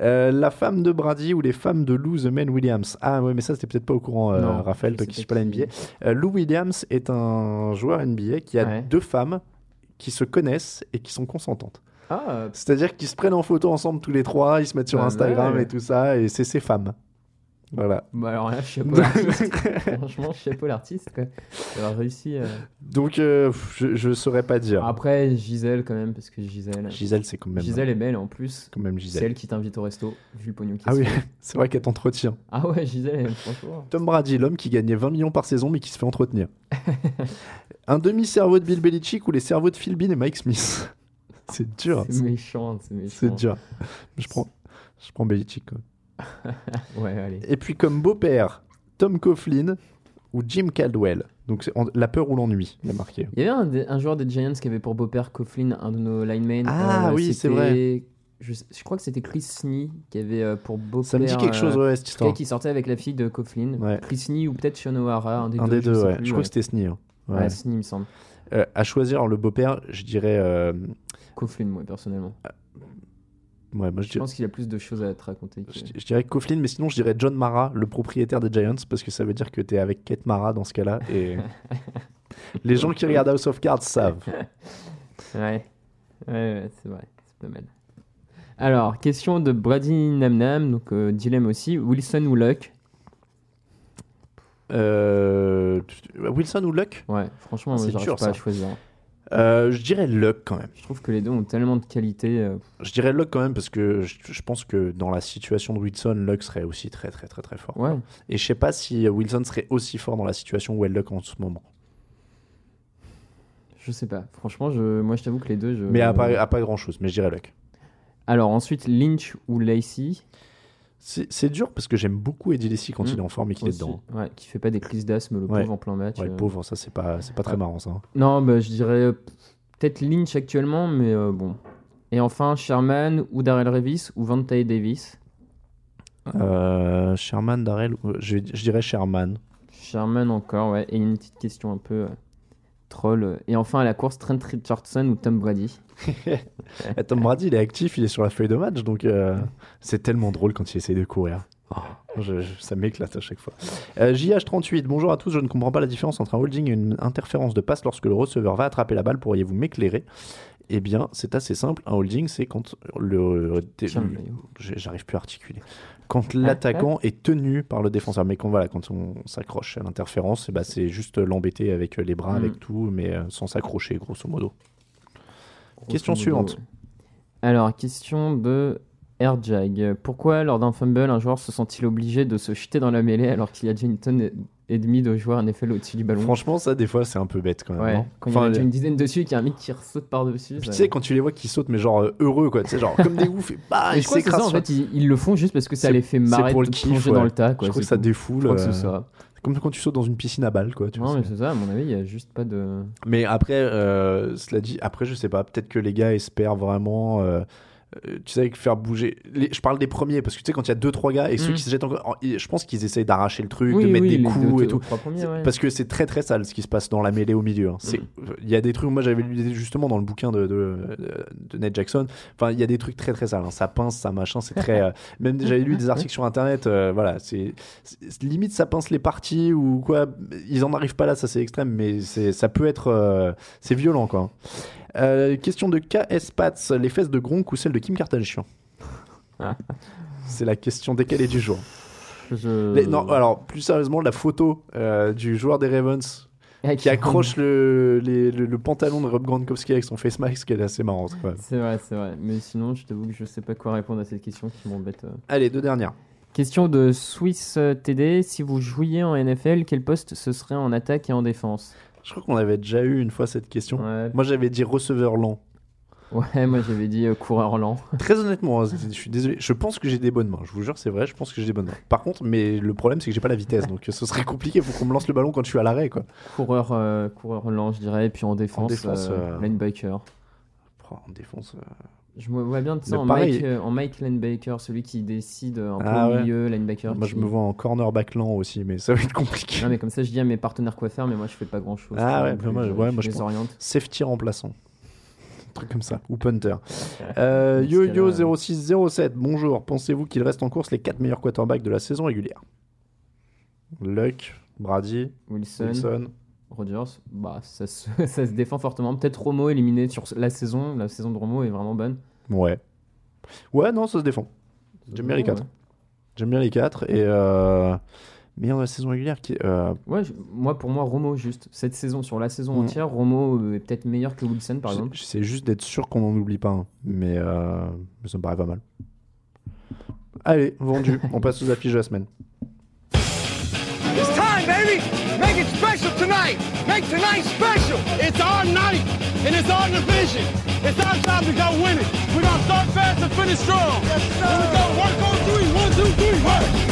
Euh, la femme de Brady ou les femmes de Lou The Man Williams. Ah ouais, mais ça, c'était peut-être pas au courant, euh, Non, Raphaël, toi qui suis pas la NBA. Lou Williams est un joueur NBA qui a Ouais. deux femmes qui se connaissent et qui sont consentantes. Ah, C'est-à-dire qu'ils se prennent en photo ensemble tous les trois, ils se mettent sur Pas Instagram et tout ça, et c'est ces femmes. Voilà. bah alors là, chapeau l'artiste. <laughs> Franchement, chapeau l'artiste, quoi. D'avoir réussi. euh. Donc, euh, je, je saurais pas dire. Après, Gisèle, quand même, parce que Gisèle. Gisèle, c'est quand même. Gisèle est belle, en plus. Quand même C'est Gisèle. elle qui t'invite au resto, vu le pognon qui Ah oui, <laughs> c'est vrai qu'elle t'entretient. Ah ouais, Gisèle, elle, franchement. Tom Brady, l'homme qui gagnait 20 millions par saison mais qui se fait entretenir. Un demi-cerveau de Bill Belichick ou les cerveaux de Phil Bean et Mike Smith? <laughs> c'est dur. C'est méchant, c'est méchant. C'est dur. Je prends, je prends Belichick. quoi. <laughs> Ouais, allez. Et puis comme beau-père, Tom Coughlin ou Jim Caldwell. Donc en- la peur ou l'ennui, il a marqué. Il y avait un, joueur des Giants qui avait pour beau-père Coughlin, un de nos linemen. Ah Euh, oui, c'est vrai. Je, je crois que c'était Chris Snee qui avait euh, pour beau-père. Ça me dit quelque chose, ouais, cette cas, histoire. qui sortait avec la fille de Coughlin. Ouais. Chris Snee ou peut-être Sean O'Hara, un des Un deux. des deux, je ouais. plus, je crois que c'était Snee. hein. Ouais. Snee, il me semble. Euh, à choisir le beau-père, je dirais. euh, Coughlin, moi, personnellement. Ouais, moi je Je dirais. pense qu'il a plus de choses à te raconter. que- Je, je dirais Coughlin, mais sinon je dirais John Mara, le propriétaire des Giants, parce que ça veut dire que tu es avec Kate Mara dans ce cas-là. Et <laughs> les gens qui regardent House of Cards savent. <laughs> Ouais, ouais, ouais, c'est vrai, c'est pas mal. Alors, question de Brady Namnam, donc euh, dilemme aussi. Wilson ou Luck? Euh, Wilson ou Luck? Ouais, franchement, C'est j'arrive pas ça. à choisir. Euh, Je dirais Luck quand même. Je trouve que les deux ont tellement de qualité. euh, Je dirais Luck quand même parce que je, je pense que dans la situation de Wilson, Luck serait aussi très très très très fort. Ouais. Et je sais pas si Wilson serait aussi fort dans la situation où est Luck en ce moment. Je sais pas. Franchement, je, moi, je t'avoue que les deux. Je... Mais à pas, à pas grand chose, mais je dirais Luck. Alors, ensuite, Lynch ou Lacey? C'est dur parce que j'aime beaucoup Eddie Lacy quand Mm. il est en forme et qu'il est dedans. Ouais, qui fait pas des crises d'asthme, le Ouais. pauvre en plein match. Ouais, le euh. pauvre, ça c'est pas, pas très marrant ça. Non, bah, je dirais euh, peut-être Lynch actuellement, mais euh, bon. Et enfin, Sherman ou Darrell Revis ou Vante Davis? Euh, Sherman, Darrell, je, je dirais Sherman. Sherman encore, ouais. Et une petite question un peu troll. Et enfin, à la course, Trent Richardson ou Tom Brady <laughs> Et Tom Brady, il est actif, il est sur la feuille de match, donc euh, c'est tellement drôle quand il essaye de courir. Je- je- ça m'éclate à chaque fois. Euh, JH38, bonjour à tous. Je ne comprends pas la différence entre un holding et une interférence de passe lorsque le receveur va attraper la balle. Pourriez-vous m'éclairer? Eh bien, c'est assez simple. Un holding, c'est quand le. J'arrive plus à articuler. Quand l'attaquant est tenu par le défenseur. Mais quand, voilà, quand on s'accroche à l'interférence, eh ben, c'est juste l'embêter avec les bras, Mm. avec tout, mais euh, sans s'accrocher, grosso modo. Question suivante. Alors, question de Airjag. Pourquoi, lors d'un fumble, un joueur se sent-il obligé de se jeter dans la mêlée alors qu'il y a déjà une tonne et- demie de joueurs NFL au-dessus du ballon Franchement, ça, des fois, c'est un peu bête quand même. Ouais, non quand il y en a Enfin, une dizaine dessus et qu'il y a un mec qui saute par-dessus. Ça- tu sais, quand tu les vois qui sautent, mais genre euh, heureux, quoi. Tu sais, genre comme des oufs, et bah, ils s'écrasent. en fait, ils, ils le font juste parce que ça les fait marrer pour de le kiff, ouais. dans le tas. Quoi, Je trouve que ça défoule. Je crois que euh, ça. Comme quand tu sautes dans une piscine à balles, quoi. Tu vois, Non, mais c'est- c'est ça, à mon avis, il n'y a juste pas de. Mais après, euh, cela dit, après, je sais pas, peut-être que les gars espèrent vraiment. euh, euh, tu sais, faire bouger. les- Je parle des premiers, parce que tu sais, quand il y a 2-trois gars et ceux Mm. qui se jettent encore. en- Je pense qu'ils essayent d'arracher le truc, Oui, de mettre oui, des coups deux- et deux tout. trois premiers, ouais. Parce que c'est très très sale ce qui se passe dans la mêlée au milieu. hein. Mm. Il y a des trucs, moi j'avais lu justement dans le bouquin de, de, de Ned Jackson. Enfin, il y a des trucs très très sales. hein. Ça pince, ça machin, c'est très. <laughs> euh, Même j'avais lu des articles sur internet. euh, voilà, c'est limite ça pince les parties ou quoi. Ils en arrivent pas là, ça c'est extrême, mais ça peut être. c'est violent quoi. Question de KS Pats, les fesses de Gronk ou celles de Kim Kardashian C'est la question décalée du jour. Je- Les- non, alors plus sérieusement, la photo euh, du joueur des Ravens Ah, qui accroche <laughs> le, les- le, le pantalon de Rob Gronkowski avec son face mask, elle est assez marrante quand même. C'est vrai, c'est vrai. Mais sinon, je t'avoue que je sais pas quoi répondre à cette question qui m'embête. euh. Allez, deux dernières. Question de Swiss euh, TD. Si vous jouiez en NFL, quel poste ce serait en attaque et en défense? Je crois qu'on avait déjà eu une fois cette question. Ouais. Moi j'avais dit receveur lent. Ouais, moi j'avais dit euh, coureur lent. <laughs> Très honnêtement, hein, je suis désolé. Je pense que j'ai des bonnes mains. Je vous jure, c'est vrai. Je pense que j'ai des bonnes mains. Par contre, mais le problème c'est que j'ai pas la vitesse, donc ce serait compliqué. Faut qu'on me lance le ballon quand je suis à l'arrêt, quoi. Coureur, euh, coureur lent, je dirais. Et puis en défense, défense, euh, euh, linebacker. En défense. euh, Je me vois bien sais, Mais en. Mike, euh, en Mike linebacker, celui qui décide un peu Ah au ouais. milieu, linebacker. Moi qui- je me vois en cornerback lent aussi, mais ça va être compliqué. Non, mais comme ça, je dis à mes partenaires quoi faire, mais moi je fais pas grand chose. Ah ouais, moi, je, ouais, je moi je les prends oriente. safety remplaçant. Un truc comme ça. Ou punter. Euh, Yo-Yo0607, bonjour. Pensez-vous qu'il reste en course les 4 meilleurs quarterbacks de la saison régulière? Luck, Brady, Wilson, Wilson. Rodgers, bah, ça, se, <laughs> ça se défend fortement. Peut-être Romo éliminé sur la saison. La saison de Romo est vraiment bonne. Ouais. Ouais, non, ça se défend. J'aime bien les 4. Ouais. J'aime bien les 4. Et euh, meilleur de la saison régulière qui est. euh, Ouais, je- moi pour moi Romo juste cette saison sur la saison Mm. entière, Romo euh, est peut-être meilleur que Wilson par exemple. J'essaie juste d'être sûr qu'on n'en oublie pas un. Mais, euh, ça me paraît pas mal. Allez, vendu. <laughs> On passe aux affiches de la semaine. It's time, baby. Make it special tonight. Make tonight special. It's our night, and it's our division. It's our time to go win it. We're gonna start fast and finish strong. Yes, sir. Here we go. Work on three. One, two, three. Work.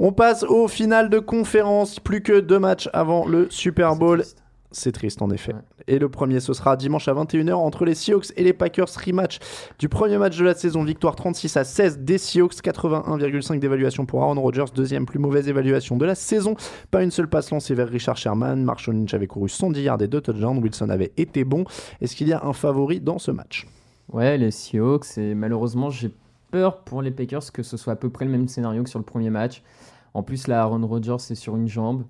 On passe au final de conférence. Plus que deux matchs avant le Super Bowl. C'est triste en effet. Et le premier, ce sera dimanche à 21h entre les Seahawks et les Packers. Rematch du premier match de la saison. Victoire 36 à 16 des Seahawks. 81,5 d'évaluation pour Aaron Rodgers. Deuxième plus mauvaise évaluation de la saison. Pas une seule passe lancée vers Richard Sherman. Marshall Lynch avait couru 110 yards et 2 touchdowns. Wilson avait été bon. Est-ce qu'il y a un favori dans ce match? Ouais, les Seahawks et malheureusement j'ai peur pour les Packers que ce soit à peu près le même scénario que sur le premier match. En plus là, Aaron Rodgers est sur une jambe.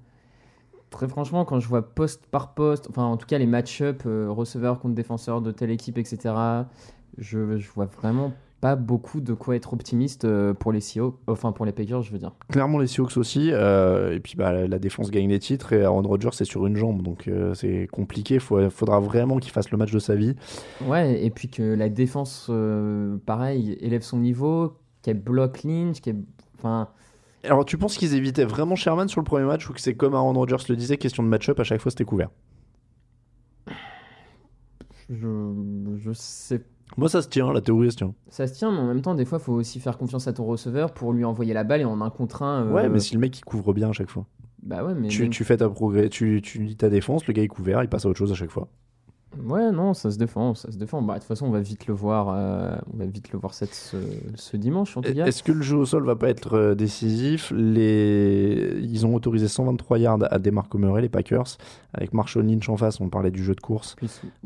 Très franchement, quand je vois poste par poste, enfin en tout cas les match-up, euh, receveur contre défenseur de telle équipe, etc., je, je vois vraiment pas beaucoup de quoi être optimiste euh, pour les Seahawks, enfin pour les Packers, je veux dire. Clairement les Seahawks aussi. euh, et puis bah, la- défense gagne les titres et Aaron Rodgers c'est sur une jambe. Donc euh, c'est compliqué. Il faudra vraiment qu'il fasse le match de sa vie. Ouais, et puis que la défense, euh, pareil, élève son niveau, qu'elle bloque Lynch, qu'elle. Enfin. Alors, tu penses qu'ils évitaient vraiment Sherman sur le premier match ou que c'est comme Aaron Rodgers le disait, question de match-up, à chaque fois c'était couvert? Je, je sais. Moi, ça se tient, la théorie se tient. Ça se tient, mais en même temps, des fois, il faut aussi faire confiance à ton receveur pour lui envoyer la balle et en un contre un. euh, Ouais, mais si le mec il couvre bien à chaque fois. Bah ouais, mais. Tu, même- tu fais ta progrès, tu, tu lis ta défense, le gars est couvert, il passe à autre chose à chaque fois. Ouais, non, ça se défend, ça se défend. Bah, de toute façon, on va vite le voir, euh, on va vite le voir cette, ce, ce dimanche en tout cas. Est-ce que le jeu au sol va pas être euh, décisif? Les... Ils ont autorisé 123 yards à Demarco Murray, les Packers. Avec Marshall Lynch en face, on parlait du jeu de course.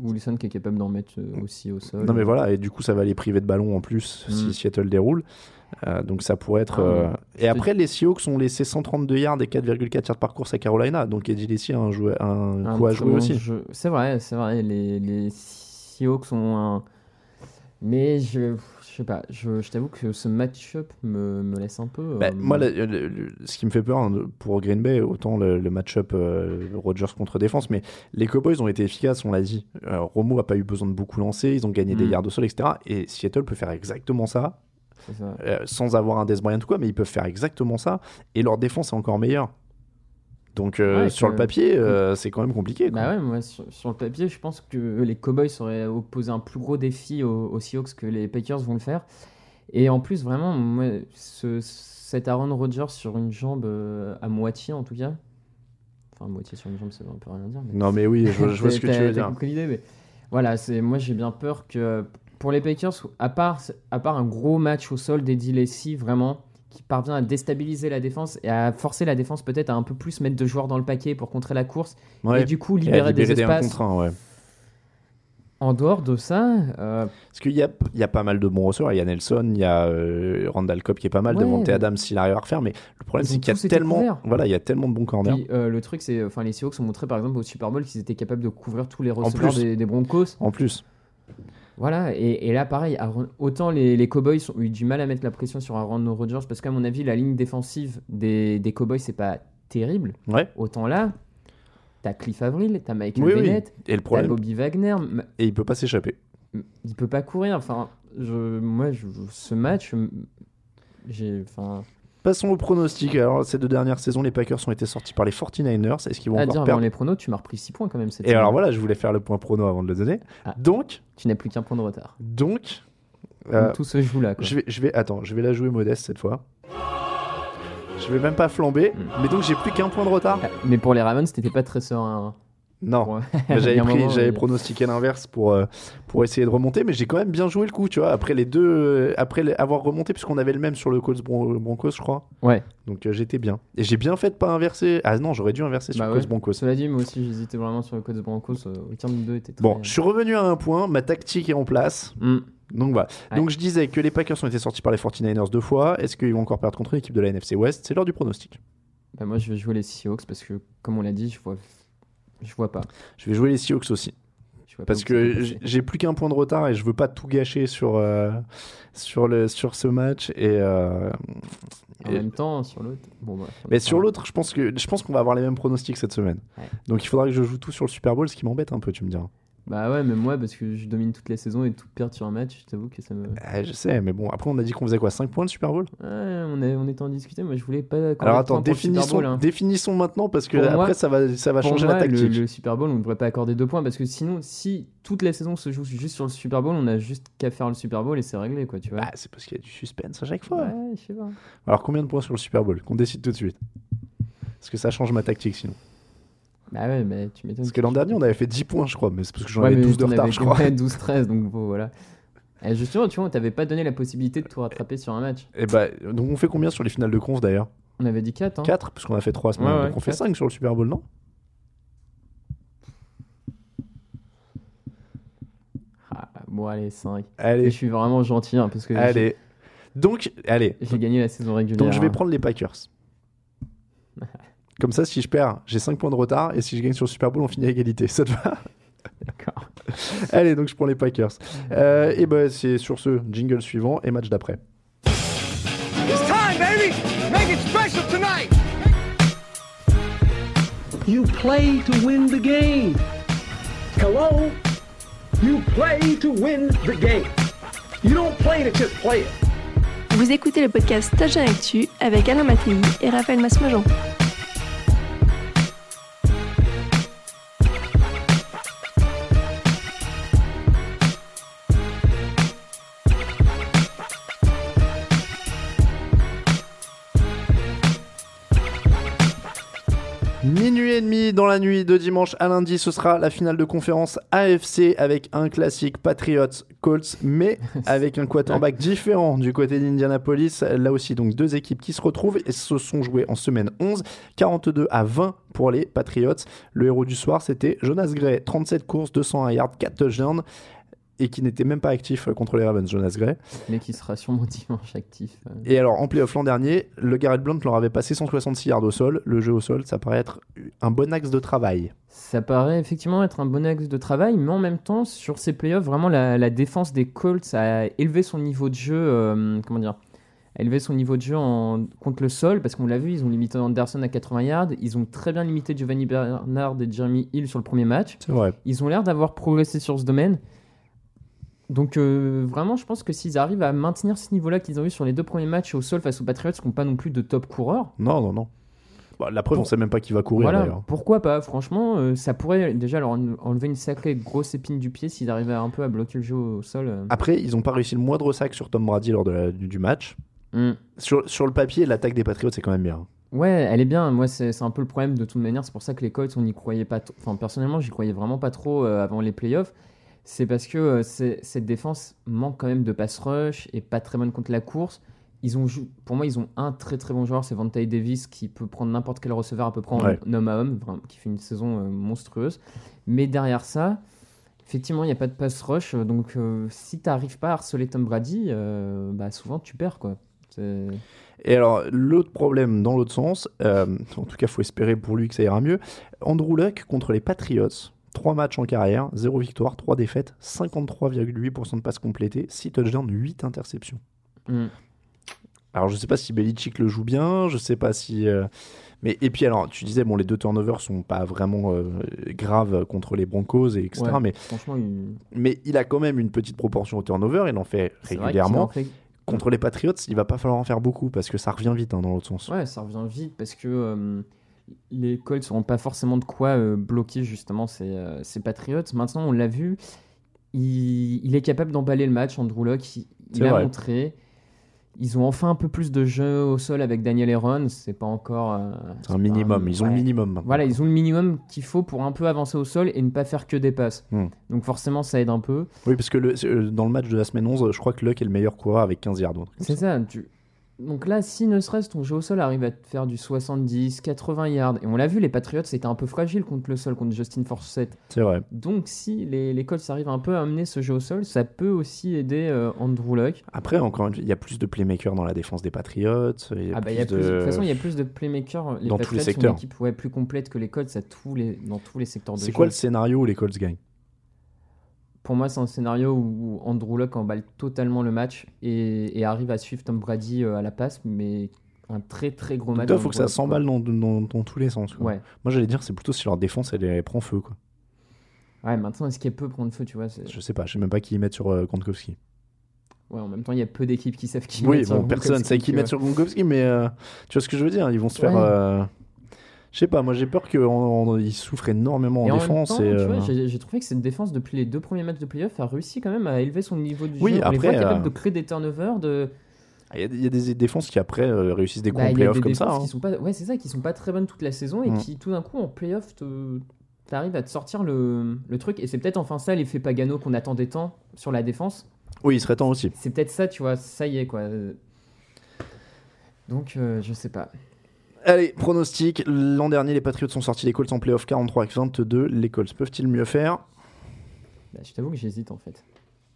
Wilson qui est capable d'en mettre euh, aussi au sol. Non mais voilà, et du coup ça va les priver de ballon en plus Mm. si Seattle déroule. Euh, donc ça pourrait être... Ah, euh, Et après les Seahawks ont laissé 132 yards et 4,4 yards par course à Carolina. Donc Eddie Lacy a un, jouet- un Un coup à jouer aussi. jeu. C'est vrai, c'est vrai. Les, les Seahawks ont un. Mais je, je sais pas, je, je t'avoue que ce match-up me, me laisse un peu. Bah, euh, moi, le- le- le- ce qui me fait peur hein, pour Green Bay, autant le, match-up euh, Rodgers contre défense, mais les Cowboys ont été efficaces, on l'a dit. Euh, Romo a pas eu besoin de beaucoup lancer, ils ont gagné des Mm. yards au sol, etc. Et Seattle peut faire exactement ça. Euh, sans avoir un Des Bryant ou quoi, mais ils peuvent faire exactement ça, et leur défense est encore meilleure. Donc euh, Ouais, sur le papier, euh, c'est quand même compliqué. quoi. Bah ouais, moi, sur, sur le papier, je pense que les Cowboys auraient opposé un plus gros défi aux, aux Seahawks que les Packers vont le faire. Et en plus, vraiment, moi, ce, cet Aaron Rodgers sur une jambe euh, à moitié, en tout cas. Enfin, moitié sur une jambe, ça veut un peu rien dire. mais- Non, mais oui, je, vois- je vois <laughs> ce que tu veux dire. compris l'idée, mais voilà, c'est moi j'ai bien peur que pour les Packers, à part, à part un gros match au sol d'Eddie Lacy, vraiment, qui parvient à déstabiliser la défense et à forcer la défense peut-être à un peu plus mettre de joueurs dans le paquet pour contrer la course Ouais. et du coup Et libérer, des un espaces. contre un, ouais. En dehors de ça, euh, Parce qu'il y a, il y a pas mal de bons receveurs. Il y a Nelson, il y a euh, Randall Cobb qui est pas mal, Ouais. devant Adams s'il arrive à refaire. Mais le problème, c'est qu'il y a tellement, voilà, il y a tellement de bons corners. puis, euh, le truc c'est, enfin les Seahawks ont montré par exemple au Super Bowl qu'ils étaient capables de couvrir tous les receveurs plus. des, des Broncos. En plus, Voilà, et, et là pareil, Aaron- autant les, les Cowboys ont eu du mal à mettre la pression sur Aaron Rodgers parce qu'à mon avis, la ligne défensive des, des Cowboys, c'est pas terrible. ouais. Autant là, t'as Cliff Avril, t'as Michael Oui, oui. Bennett, Et le t'as problème, Bobby Wagner, et il peut pas s'échapper. il peut pas courir. Enfin, je, moi, je- ce match, j'ai. Enfin, Passons au pronostic. Alors, ces deux dernières saisons, les Packers ont été sortis par les 49ers. Est-ce qu'ils vont à encore dire perdre les pronos, tu m'as repris 6 points quand même cette Et alors voilà, je voulais faire le point prono avant de le donner. Ah. Donc, Tu n'as plus qu'un point de retard. donc, Donc, euh, tout se joue là. Quoi. je vais, je vais, attends, je vais la jouer modeste cette fois. Je vais même pas flamber, Mm. mais donc j'ai plus qu'un point de retard. Ah, Mais pour les Ravens, t'étais pas très serein. Non, <laughs> il J'avais pronostiqué l'inverse pour, euh, pour essayer de remonter, mais j'ai quand même bien joué le coup, tu vois. Après les deux, euh, après les- avoir remonté, puisqu'on avait le même sur le Colts Bron- Broncos, je crois. Ouais. Donc euh, j'étais bien. Et j'ai bien fait de pas inverser. Ah non, j'aurais dû inverser sur Bah le ouais. Colts Broncos. Cela dit, moi aussi j'hésitais vraiment sur le code Broncos. euh, Aucun des deux était très. Bon, je suis revenu à un point, ma tactique est en place. Hmm. Donc voilà. Ouais. Donc je disais que les Packers ont été sortis par les 49ers deux fois. Est-ce qu'ils vont encore perdre contre une équipe de la NFC West C'est l'heure du pronostic. Bah, moi je vais jouer les Seahawks parce que, comme on l'a dit, je vois, je vois pas. Je vais jouer les Seahawks aussi. Parce que j'ai plus qu'un point de retard et je veux pas tout gâcher sur, euh, sur, le, sur ce match. Et, euh, En et- même temps, sur l'autre. Bon, bref, on mais sur pas- l'autre, je pense qu'on va avoir les mêmes pronostics cette semaine. Ouais. Donc il faudra que je joue tout sur le Super Bowl, ce qui m'embête un peu, tu me diras. Bah ouais, mais moi, parce que je domine toutes les saisons et tout perdre sur un match, je t'avoue que ça me. Ah, je sais, mais bon, après on a dit qu'on faisait quoi 5 points de Super Bowl? Ouais, on, a, on était en discuter. Moi, je voulais pas. Alors attends, le définissons, Bowl, hein. définissons maintenant parce que Pour après moi- ça va, ça va changer moi, la le, tactique. le Super Bowl, on ne devrait pas accorder deux points parce que sinon, si toute la saison se joue juste sur le Super Bowl, on a juste qu'à faire le Super Bowl et c'est réglé, quoi, tu vois. Bah, c'est parce qu'il y a du suspense à chaque fois. ouais, je sais pas. Alors combien de points sur le Super Bowl? Qu'on décide tout de suite. Parce que ça change ma tactique sinon. Bah ouais, mais tu m'étonnes. Parce que l'an dernier on avait fait 10 points je crois, mais c'est parce que j'en Ouais, avais mais 12 de retard je crois. que 12-13, donc bon, voilà. Et justement, tu vois, on t'avait pas donné la possibilité de tout rattraper sur un match. Et bah, donc on fait combien sur les finales de conf d'ailleurs? On avait dit 4, hein. 4 Parce qu'on a fait 3 semaines. Ouais, ouais, donc on fait quatre. 5 sur le Super Bowl, non? Ah, bon, allez, 5. Et Allez, je suis vraiment gentil, hein, parce que allez. Donc, allez. j'ai gagné la saison régulière. Donc je vais hein. prendre les Packers. Comme ça, si je perds, j'ai 5 points de retard. Et si je gagne sur le Super Bowl, on finit à égalité. <laughs> Ça te va D'accord. <laughs> Allez, donc je prends les Packers. Euh, et ben c'est sur ce jingle suivant et match d'après. It's time, baby. Make it special tonight. You play to win the game. Hello? You play to win the game. You don't play to just play it. Vous écoutez le podcast Stage Actu avec Alain Mattei et Raphaël Masmejean. Minuit minuit et demi dans la nuit de dimanche à lundi, ce sera la finale de conférence AFC avec un classique Patriots Colts, mais <laughs> avec un quarterback différent du côté d'Indianapolis. Là aussi, donc deux équipes qui se retrouvent et se sont jouées en semaine 11, 42 à 20 pour les Patriots. Le héros du soir, c'était Jonas Gray, 37 courses, 201 yards, 4 touchdowns et qui n'était même pas actif contre les Ravens, Jonas Gray. Mais qui sera sûrement <laughs> dimanche actif. euh. Et alors, en playoff l'an dernier, le Garrett Blunt leur avait passé 166 yards au sol. Le jeu au sol, ça paraît être un bon axe de travail. Ça paraît effectivement être un bon axe de travail, mais en même temps, sur ces playoffs, vraiment la, la défense des Colts a élevé son niveau de jeu. euh, comment dire a élevé son niveau de jeu en- contre le sol, parce qu'on l'a vu, ils ont limité Anderson à 80 yards, ils ont très bien limité Giovanni Bernard et Jeremy Hill sur le premier match. C'est vrai. Ils ont l'air d'avoir progressé sur ce domaine. Donc euh, vraiment, je pense que s'ils arrivent à maintenir ce niveau-là qu'ils ont eu sur les deux premiers matchs au sol face aux Patriots, qui n'ont pas non plus de top coureurs, Non, non, non. Bah, la preuve, on sait même pas qui va courir voilà, d'ailleurs. pourquoi pas Franchement, euh, ça pourrait déjà leur en- enlever une sacrée grosse épine du pied s'ils arrivaient un peu à bloquer le jeu au sol. euh. Après, ils n'ont pas réussi le moindre sac sur Tom Brady lors de la- du, du match. Mm. Sur, sur le papier, l'attaque des Patriots, c'est quand même bien. Ouais, elle est bien. Moi, c'est c'est un peu le problème de toute manière. C'est pour ça que les Colts, on n'y croyait pas. Enfin, personnellement, j'y croyais vraiment pas trop euh, avant les playoffs. C'est parce que euh, cette défense manque quand même de pass rush et pas très bonne contre la course. Ils ont, pour moi, ils ont un très très bon joueur, c'est Vontae Davis, qui peut prendre n'importe quel receveur à peu près en Ouais. homme à homme, qui fait une saison euh, monstrueuse. Mais derrière ça, effectivement, il n'y a pas de pass rush. euh, Donc, euh, si tu n'arrives pas à harceler Tom Brady, bah, souvent tu perds. quoi. Et alors, l'autre problème dans l'autre sens, en tout cas, faut espérer pour lui que ça ira mieux. Andrew Luck contre les Patriots. 3 matchs en carrière, 0 victoire, 3 défaites, 53,8% de passes complétées, 6 touchdowns, 8 interceptions. Mm. Alors, je sais pas si Belichick le joue bien, je sais pas si. euh, Mais, et puis, alors, tu disais, bon, les deux turnovers sont pas vraiment euh, graves contre les Broncos, et etc. Ouais, mais, franchement, il- mais il a quand même une petite proportion au turnover, il en fait régulièrement. qu'il en fait- Contre les Patriots, il va pas falloir en faire beaucoup parce que ça revient vite hein, dans l'autre sens. Ouais, ça revient vite parce que euh, les Colts n'auront pas forcément de quoi euh, bloquer justement ces, euh, ces Patriots. Maintenant, on l'a vu, il, il est capable d'emballer le match, Andrew Luck. Il, il a vrai. montré. Ils ont enfin un peu plus de jeu au sol avec Daniel Aaron. C'est pas encore. euh, C'est un minimum, ils ont le minimum maintenant. Voilà, ils ont le minimum qu'il faut pour un peu avancer au sol et ne pas faire que des passes. Hmm. Donc forcément, ça aide un peu. Oui, parce que le- dans le match de la semaine 11, je crois que Luck est le meilleur coureur avec 15 yards. C'est ça. tu- Donc là, si ne serait-ce ton jeu au sol arrive à te faire du 70, 80 yards, et on l'a vu, les Patriots c'était un peu fragile contre le sol, contre Justin Forsett. C'est vrai. Donc si les, les Colts arrivent un peu à amener ce jeu au sol, ça peut aussi aider euh, Andrew Luck. Après, encore une fois, il y a plus de playmakers dans la défense des Patriots. Il y a Ah bah, il plus y a plus, de... de toute façon, il y a plus de playmakers. Les Dans tous les Patriots sont secteurs. une équipe ouais, plus complète que les Colts à tous les, dans tous les secteurs de C'est jeu. quoi le scénario où les Colts gagnent? Pour moi, c'est un scénario où Andrew Luck emballe totalement le match et, et arrive à suivre Tom Brady euh, à la passe, mais un très très gros match. Il faut que ça s'emballe dans, dans- dans tous les sens. quoi. Ouais. Moi, j'allais dire, c'est plutôt si leur défense, elle, elle prend feu. Quoi. Ouais, maintenant, est-ce qu'elle peut prendre feu, tu vois Je sais pas, je sais même pas qui y mettre sur euh, Gronkowski. Ouais, en même temps, il y a peu d'équipes qui savent qui Oui, mettre sur bon, personne Gronkowski, sait qui mettre sur Gronkowski, mais euh, tu vois ce que je veux dire Ils vont se faire. Euh, Je sais pas, moi j'ai peur qu'ils souffrent énormément Et en en défense. euh, j'ai trouvé que cette défense, depuis les deux premiers matchs de playoff, a réussi quand même à élever son niveau de jeu. Oui, On les après, voit capables euh, de créer des turnovers, de... Il y, a, il y a des défenses qui après euh, réussissent des coups Bah, en playoff comme ça. hein. qui sont pas, ouais, c'est ça, qui sont pas très bonnes toute la saison et Mm. qui tout d'un coup en playoff te, t'arrives à te sortir le, le truc. Et c'est peut-être enfin ça l'effet Pagano qu'on attendait tant sur la défense. Oui, il serait temps aussi. C'est peut-être ça, tu vois, ça y est quoi. Donc euh, je sais pas. Allez, pronostic. L'an dernier, les Patriots sont sortis les Colts en playoff 43 avec 22. Les Colts peuvent-ils mieux faire? Bah, je t'avoue que j'hésite en fait.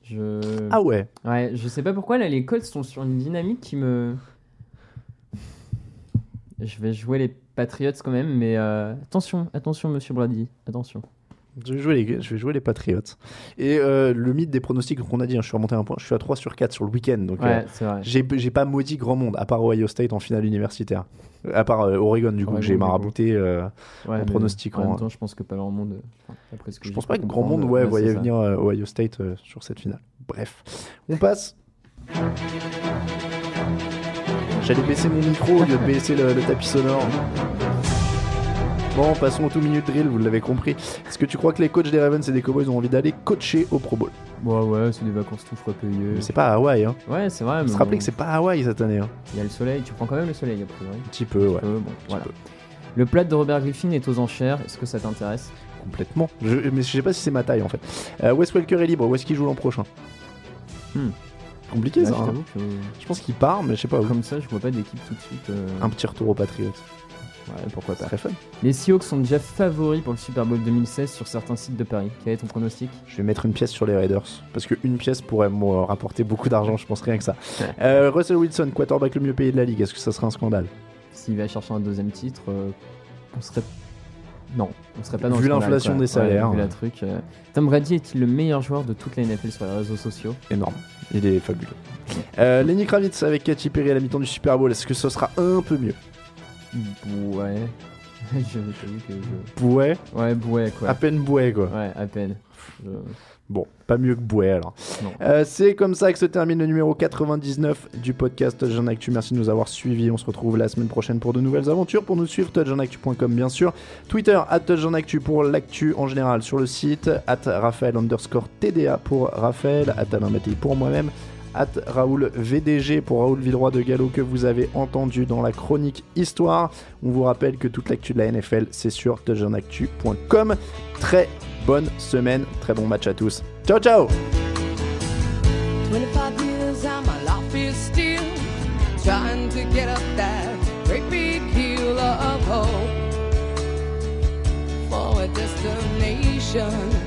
Je... Ah ouais Ouais, je sais pas pourquoi là les Colts sont sur une dynamique qui me. Je vais jouer les Patriots quand même, mais euh, attention, attention Monsieur Brady, attention. Je vais jouer les, je vais jouer les Patriots. Et euh, le mythe des pronostics qu'on a dit, hein, je suis remonté à un point, je suis à 3 sur 4 sur le week-end. Donc Ouais, euh, j'ai pas maudit grand monde, à part Ohio State en finale universitaire. À part euh, Oregon, du coup, Oregon, que j'ai marabouté Ouais, en pronostic. En même temps, je pense que pas grand monde. ce que Je pense pas que grand monde ouais, voyait venir Ohio State sur cette finale. Bref, on passe. J'allais baisser mon micro au lieu de baisser le, le tapis sonore. Bon, passons au 2 minute drill, vous l'avez compris. Est-ce que tu crois que les coachs des Ravens et des Cowboys ont envie d'aller coacher au Pro Bowl? Ouais, ouais, c'est des vacances tout frais payées. Mais C'est pas à Hawaï, hein. Ouais, c'est vrai. Mais se rappeler que c'est pas à Hawaï cette année. Hein. Il y a le soleil, tu prends quand même le soleil, a priori. Un petit peu, ouais. Bon, voilà. Le plat de Robert Griffin est aux enchères. Est-ce que ça t'intéresse? Complètement. Je, mais je sais pas si c'est ma taille en fait. Euh, Wes Welker est libre. Où est-ce qu'il joue l'an prochain? Hmm. Compliqué Là, ça. je hein. que Je pense qu'il part, mais je sais pas où. comme ça, je vois pas d'équipe tout de suite. euh, Un petit retour aux Patriots. Ouais, pourquoi pas. fun. Les Seahawks sont déjà favoris pour le Super Bowl 2016 sur certains sites de Paris. Quel est ton pronostic? Je vais mettre une pièce sur les Raiders. Parce qu'une pièce pourrait me rapporter beaucoup d'argent, je pense rien que ça. <laughs> Euh, Russell Wilson, quarterback le mieux payé de la ligue. Est-ce que ça serait un scandale? S'il va chercher un deuxième titre, euh, on serait. Non, on serait pas dans Vu l'inflation des salaires, Ouais, vu ouais. la truc. euh. Tom Brady est-il le meilleur joueur de toute la NFL sur les réseaux sociaux? Énorme. Il est fabuleux. Lenny Kravitz avec Katy Perry à la mi-temps du Super Bowl. Est-ce que ce sera un peu mieux? Ouais. <laughs> je t'avoue que je. Bouet Ouais, bouet quoi. À peine bouet quoi. Ouais, à peine. Je- Bon, pas mieux que Bouet alors. Euh, c'est comme ça que se termine le numéro 99 du podcast Touch en Actu. Merci de nous avoir suivis. On se retrouve la semaine prochaine pour de nouvelles aventures. Pour nous suivre, touchanactu.com bien sûr. Twitter, at touchanactu pour l'actu en général sur le site. At Raphaël underscore TDA pour Raphaël. At Alain Mattei pour moi-même. At Raoul VDG pour Raoul Villeroy de Gallo que vous avez entendu dans la chronique Histoire. On vous rappelle que toute l'actu de la NFL, c'est sur touchanactu.com. Très bonne semaine, très bon match à tous. Ciao ciao 25 years and my life is still trying to get up that great big hill of hope for a destination.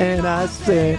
And I say,